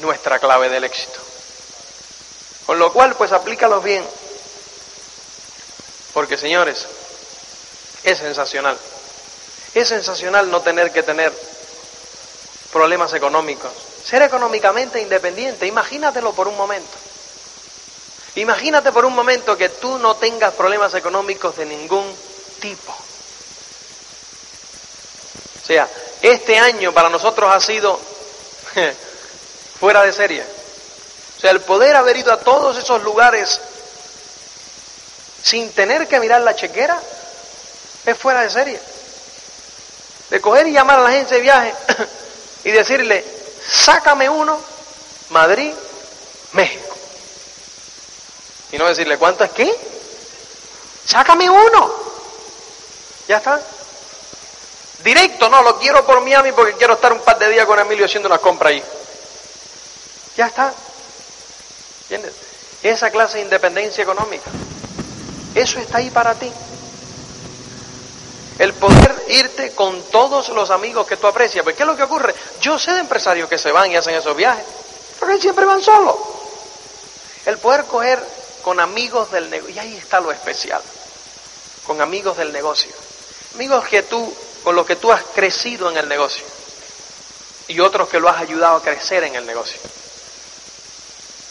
nuestra clave del éxito. Con lo cual, pues aplícalos bien. Porque, señores, es sensacional. Es sensacional no tener que tener problemas económicos. Ser económicamente independiente, imagínatelo por un momento. Imagínate por un momento que tú no tengas problemas económicos de ningún tipo. O sea, este año para nosotros ha sido fuera de serie. O sea, el poder haber ido a todos esos lugares sin tener que mirar la chequera, Es fuera de serie. De coger y llamar a la agencia de viaje (coughs) y decirle, sácame uno, Madrid, México. Y no decirle, ¿cuánto es qué? Sácame uno. Ya está. Directo, no, lo quiero por Miami porque quiero estar un par de días con Emilio haciendo una compra ahí. Ya está. ¿Entiendes? Esa clase de independencia económica. Eso está ahí para ti. El poder irte con todos los amigos que tú aprecias. Porque ¿qué es lo que ocurre? Yo sé de empresarios que se van y hacen esos viajes. Porque siempre van solos. El poder coger con amigos del negocio. Y ahí está lo especial. Con amigos del negocio. Amigos que tú, con los que tú has crecido en el negocio. Y otros que lo has ayudado a crecer en el negocio.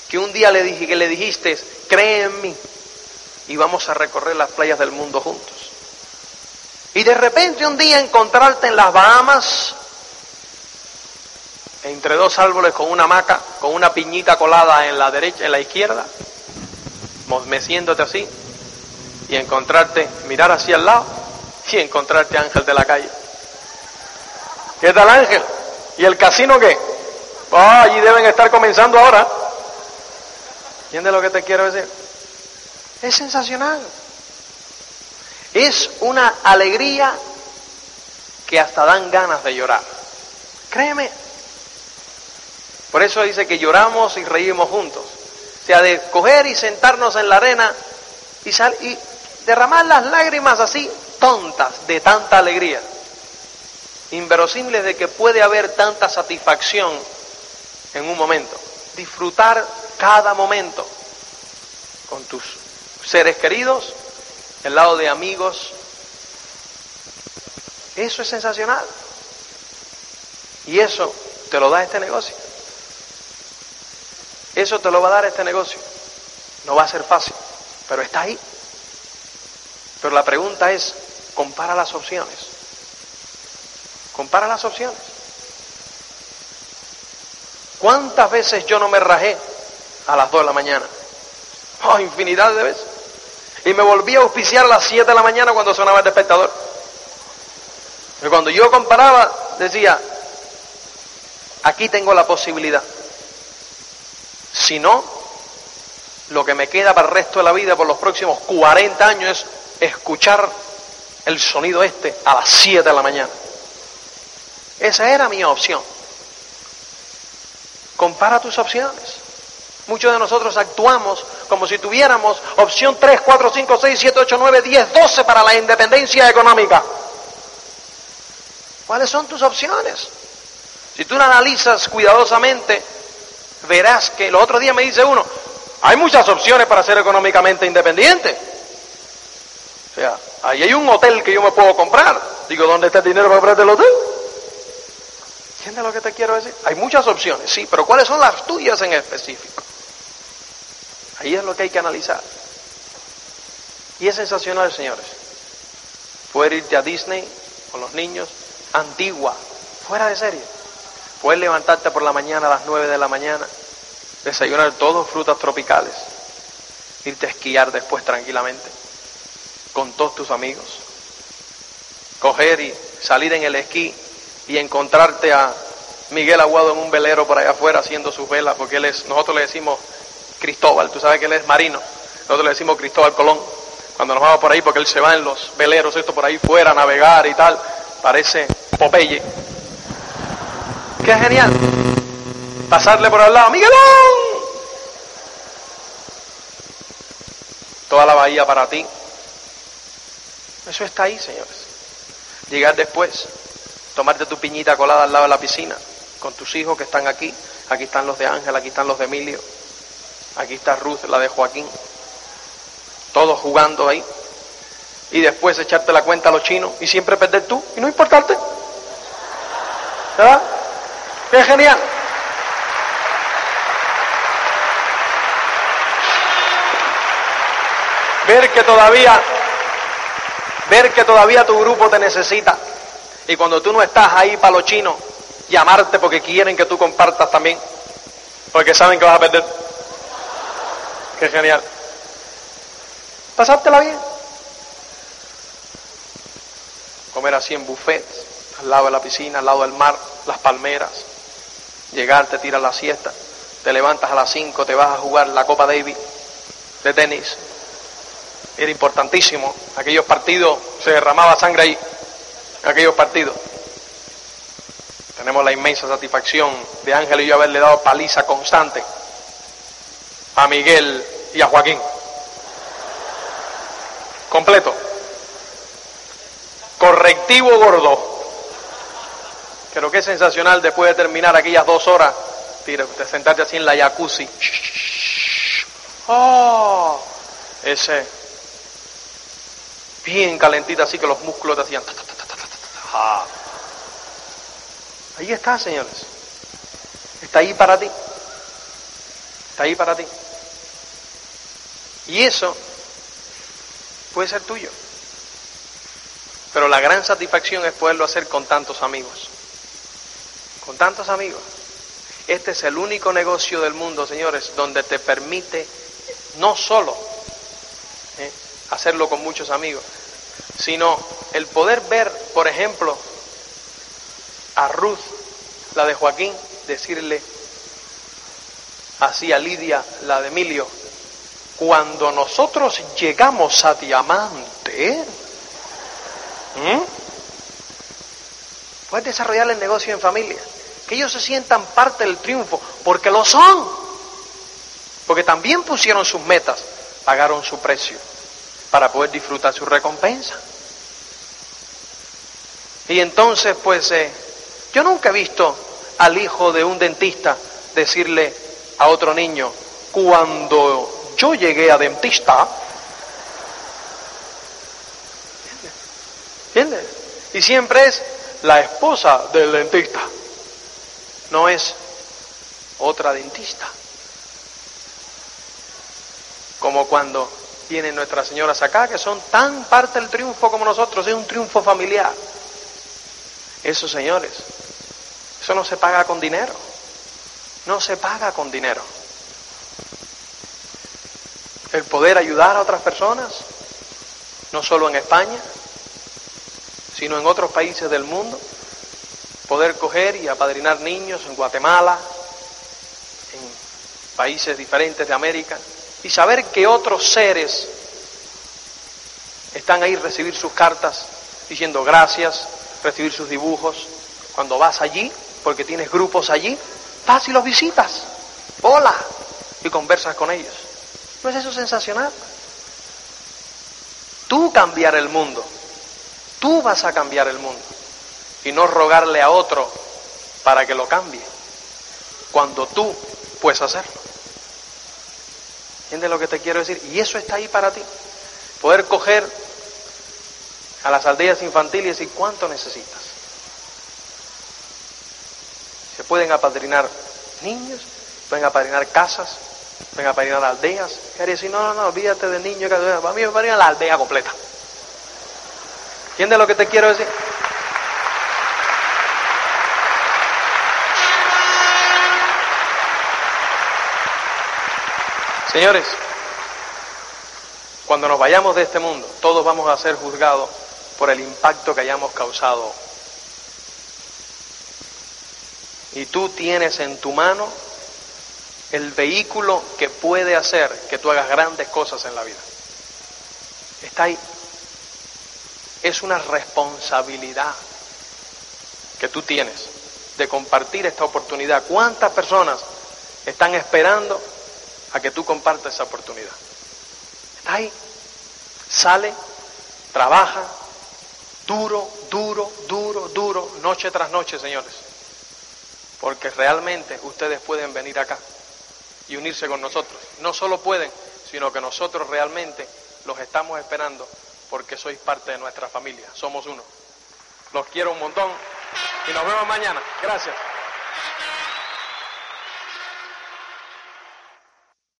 Que un día le dije, que le dijiste, cree en mí y vamos a recorrer las playas del mundo juntos. Y de repente un día encontrarte en las Bahamas, entre dos árboles con una hamaca, con una piñita colada en la derecha, en la izquierda, meciéndote así, y encontrarte, mirar hacia el lado y encontrarte ángel de la calle. ¿Qué tal ángel? ¿Y el casino qué? Ah, allí deben estar comenzando ahora. ¿Entiendes lo que te quiero decir? Es sensacional. Es una alegría que hasta dan ganas de llorar. Créeme. Por eso dice que lloramos y reímos juntos. O sea, de coger y sentarnos en la arena y, y derramar las lágrimas así, tontas, de tanta alegría. Inverosímiles de que puede haber tanta satisfacción en un momento. Disfrutar cada momento con tus seres queridos, el lado de amigos. Eso es sensacional. Y eso te lo da este negocio. Eso te lo va a dar este negocio. No va a ser fácil, pero está ahí. Pero la pregunta es, compara las opciones. Compara las opciones. ¿Cuántas veces yo no me rajé a las 2 de la mañana? Oh, infinidad de veces. Y me volví a auspiciar a las 7 de la mañana cuando sonaba el despertador. Y cuando yo comparaba, decía, aquí tengo la posibilidad. Si no, lo que me queda para el resto de la vida, por los próximos 40 años, es escuchar el sonido este a las 7 de la mañana. Esa era mi opción. Compara tus opciones. Muchos de nosotros actuamos como si tuviéramos opción 3, 4, 5, 6, 7, 8, 9, 10, 12 para la independencia económica. ¿Cuáles son tus opciones? Si tú la analizas cuidadosamente, verás que el otro día me dice uno, hay muchas opciones para ser económicamente independiente. O sea, ahí hay un hotel que yo me puedo comprar. Digo, ¿dónde está el dinero para comprarte el hotel? ¿Entiendes lo que te quiero decir? Hay muchas opciones, sí, pero ¿cuáles son las tuyas en específico? Ahí es lo que hay que analizar. Y es sensacional, señores. Poder irte a Disney con los niños, antigua, fuera de serie. Puedes levantarte por la mañana a las 9 de la mañana, desayunar todos frutas tropicales, irte a esquiar después tranquilamente, con todos tus amigos, coger y salir en el esquí y encontrarte a Miguel Aguado en un velero por allá afuera haciendo sus velas, porque nosotros le decimos Cristóbal, tú sabes que él es marino, nosotros le decimos Cristóbal Colón, cuando nos vamos por ahí, porque él se va en los veleros, esto por ahí fuera a navegar y tal, parece Popeye. Qué genial. Pasarle por al lado, Miguelón. Toda la bahía para ti. Eso está ahí, señores. Llegar después, tomarte tu piñita colada al lado de la piscina, con tus hijos que están aquí. Aquí están los de Ángel, aquí están los de Emilio. Aquí está Ruth, la de Joaquín. Todos jugando ahí. Y después echarte la cuenta a los chinos y siempre perder tú y no importarte. ¿Verdad? Es genial. Ver que todavía, ver que todavía tu grupo te necesita. Y cuando tú no estás ahí para los chinos, llamarte porque quieren que tú compartas también. Porque saben que vas a perder. Qué genial. Pasártela bien. comer así en buffet, al lado de la piscina, al lado del mar, las palmeras, llegar, te tiras la siesta, te levantas a las 5, te vas a jugar la Copa Davis de tenis. Era importantísimo. Aquellos partidos se derramaba sangre ahí. Aquellos partidos. Tenemos la inmensa satisfacción de Ángel y yo haberle dado paliza constante a Miguel y a Joaquín. Completo. Correctivo gordo. Pero qué sensacional después de terminar aquellas dos horas, de sentarte así en la jacuzzi. Oh, ese bien calentita así que los músculos te hacían. Ah. Ahí está, señores. Está ahí para ti. Está ahí para ti. Y eso puede ser tuyo. Pero la gran satisfacción es poderlo hacer con tantos amigos. Con tantos amigos. Este es el único negocio del mundo, señores, donde te permite no solo ¿eh? hacerlo con muchos amigos, sino el poder ver, por ejemplo, a Ruth, la de Joaquín, decirle así a Lidia, la de Emilio, cuando nosotros llegamos a Diamante, puedes desarrollar el negocio en familia, que ellos se sientan parte del triunfo, porque lo son, porque también pusieron sus metas, pagaron su precio para poder disfrutar su recompensa. Y entonces, pues, eh, yo nunca he visto al hijo de un dentista decirle a otro niño, cuando yo llegué a dentista, ¿entiendes? Y siempre es la esposa del dentista, no es otra dentista. Como cuando vienen nuestras señoras acá, que son tan parte del triunfo como nosotros, es un triunfo familiar. Eso, señores, eso no se paga con dinero. No se paga con dinero. El poder ayudar a otras personas, no solo en España, sino en otros países del mundo, poder coger y apadrinar niños en Guatemala, en países diferentes de América, y saber que otros seres están ahí recibir sus cartas diciendo gracias, recibir sus dibujos. Cuando vas allí, porque tienes grupos allí, vas y los visitas. Hola. Y conversas con ellos. ¿No es eso sensacional? Tú cambiar el mundo. Tú vas a cambiar el mundo. Y no rogarle a otro para que lo cambie. Cuando tú puedes hacerlo. ¿Entiendes lo que te quiero decir? Y eso está ahí para ti. Poder coger a las aldeas infantiles y decir cuánto necesitas. Se pueden apadrinar niños, pueden apadrinar casas, pueden apadrinar aldeas. Y decir, no, no, no, olvídate de niños, para mí me apadrinar la aldea completa. ¿Entiendes lo que te quiero decir? Señores, cuando nos vayamos de este mundo, todos vamos a ser juzgados por el impacto que hayamos causado. Y tú tienes en tu mano el vehículo que puede hacer que tú hagas grandes cosas en la vida. Está ahí. Es una responsabilidad que tú tienes de compartir esta oportunidad. ¿Cuántas personas están esperando a que tú compartas esa oportunidad? Está ahí. Sale, trabaja, duro, duro, duro, duro, noche tras noche, señores. Porque realmente ustedes pueden venir acá y unirse con nosotros. No solo pueden, sino que nosotros realmente los estamos esperando porque sois parte de nuestra familia. Somos uno. Los quiero un montón y nos vemos mañana. Gracias.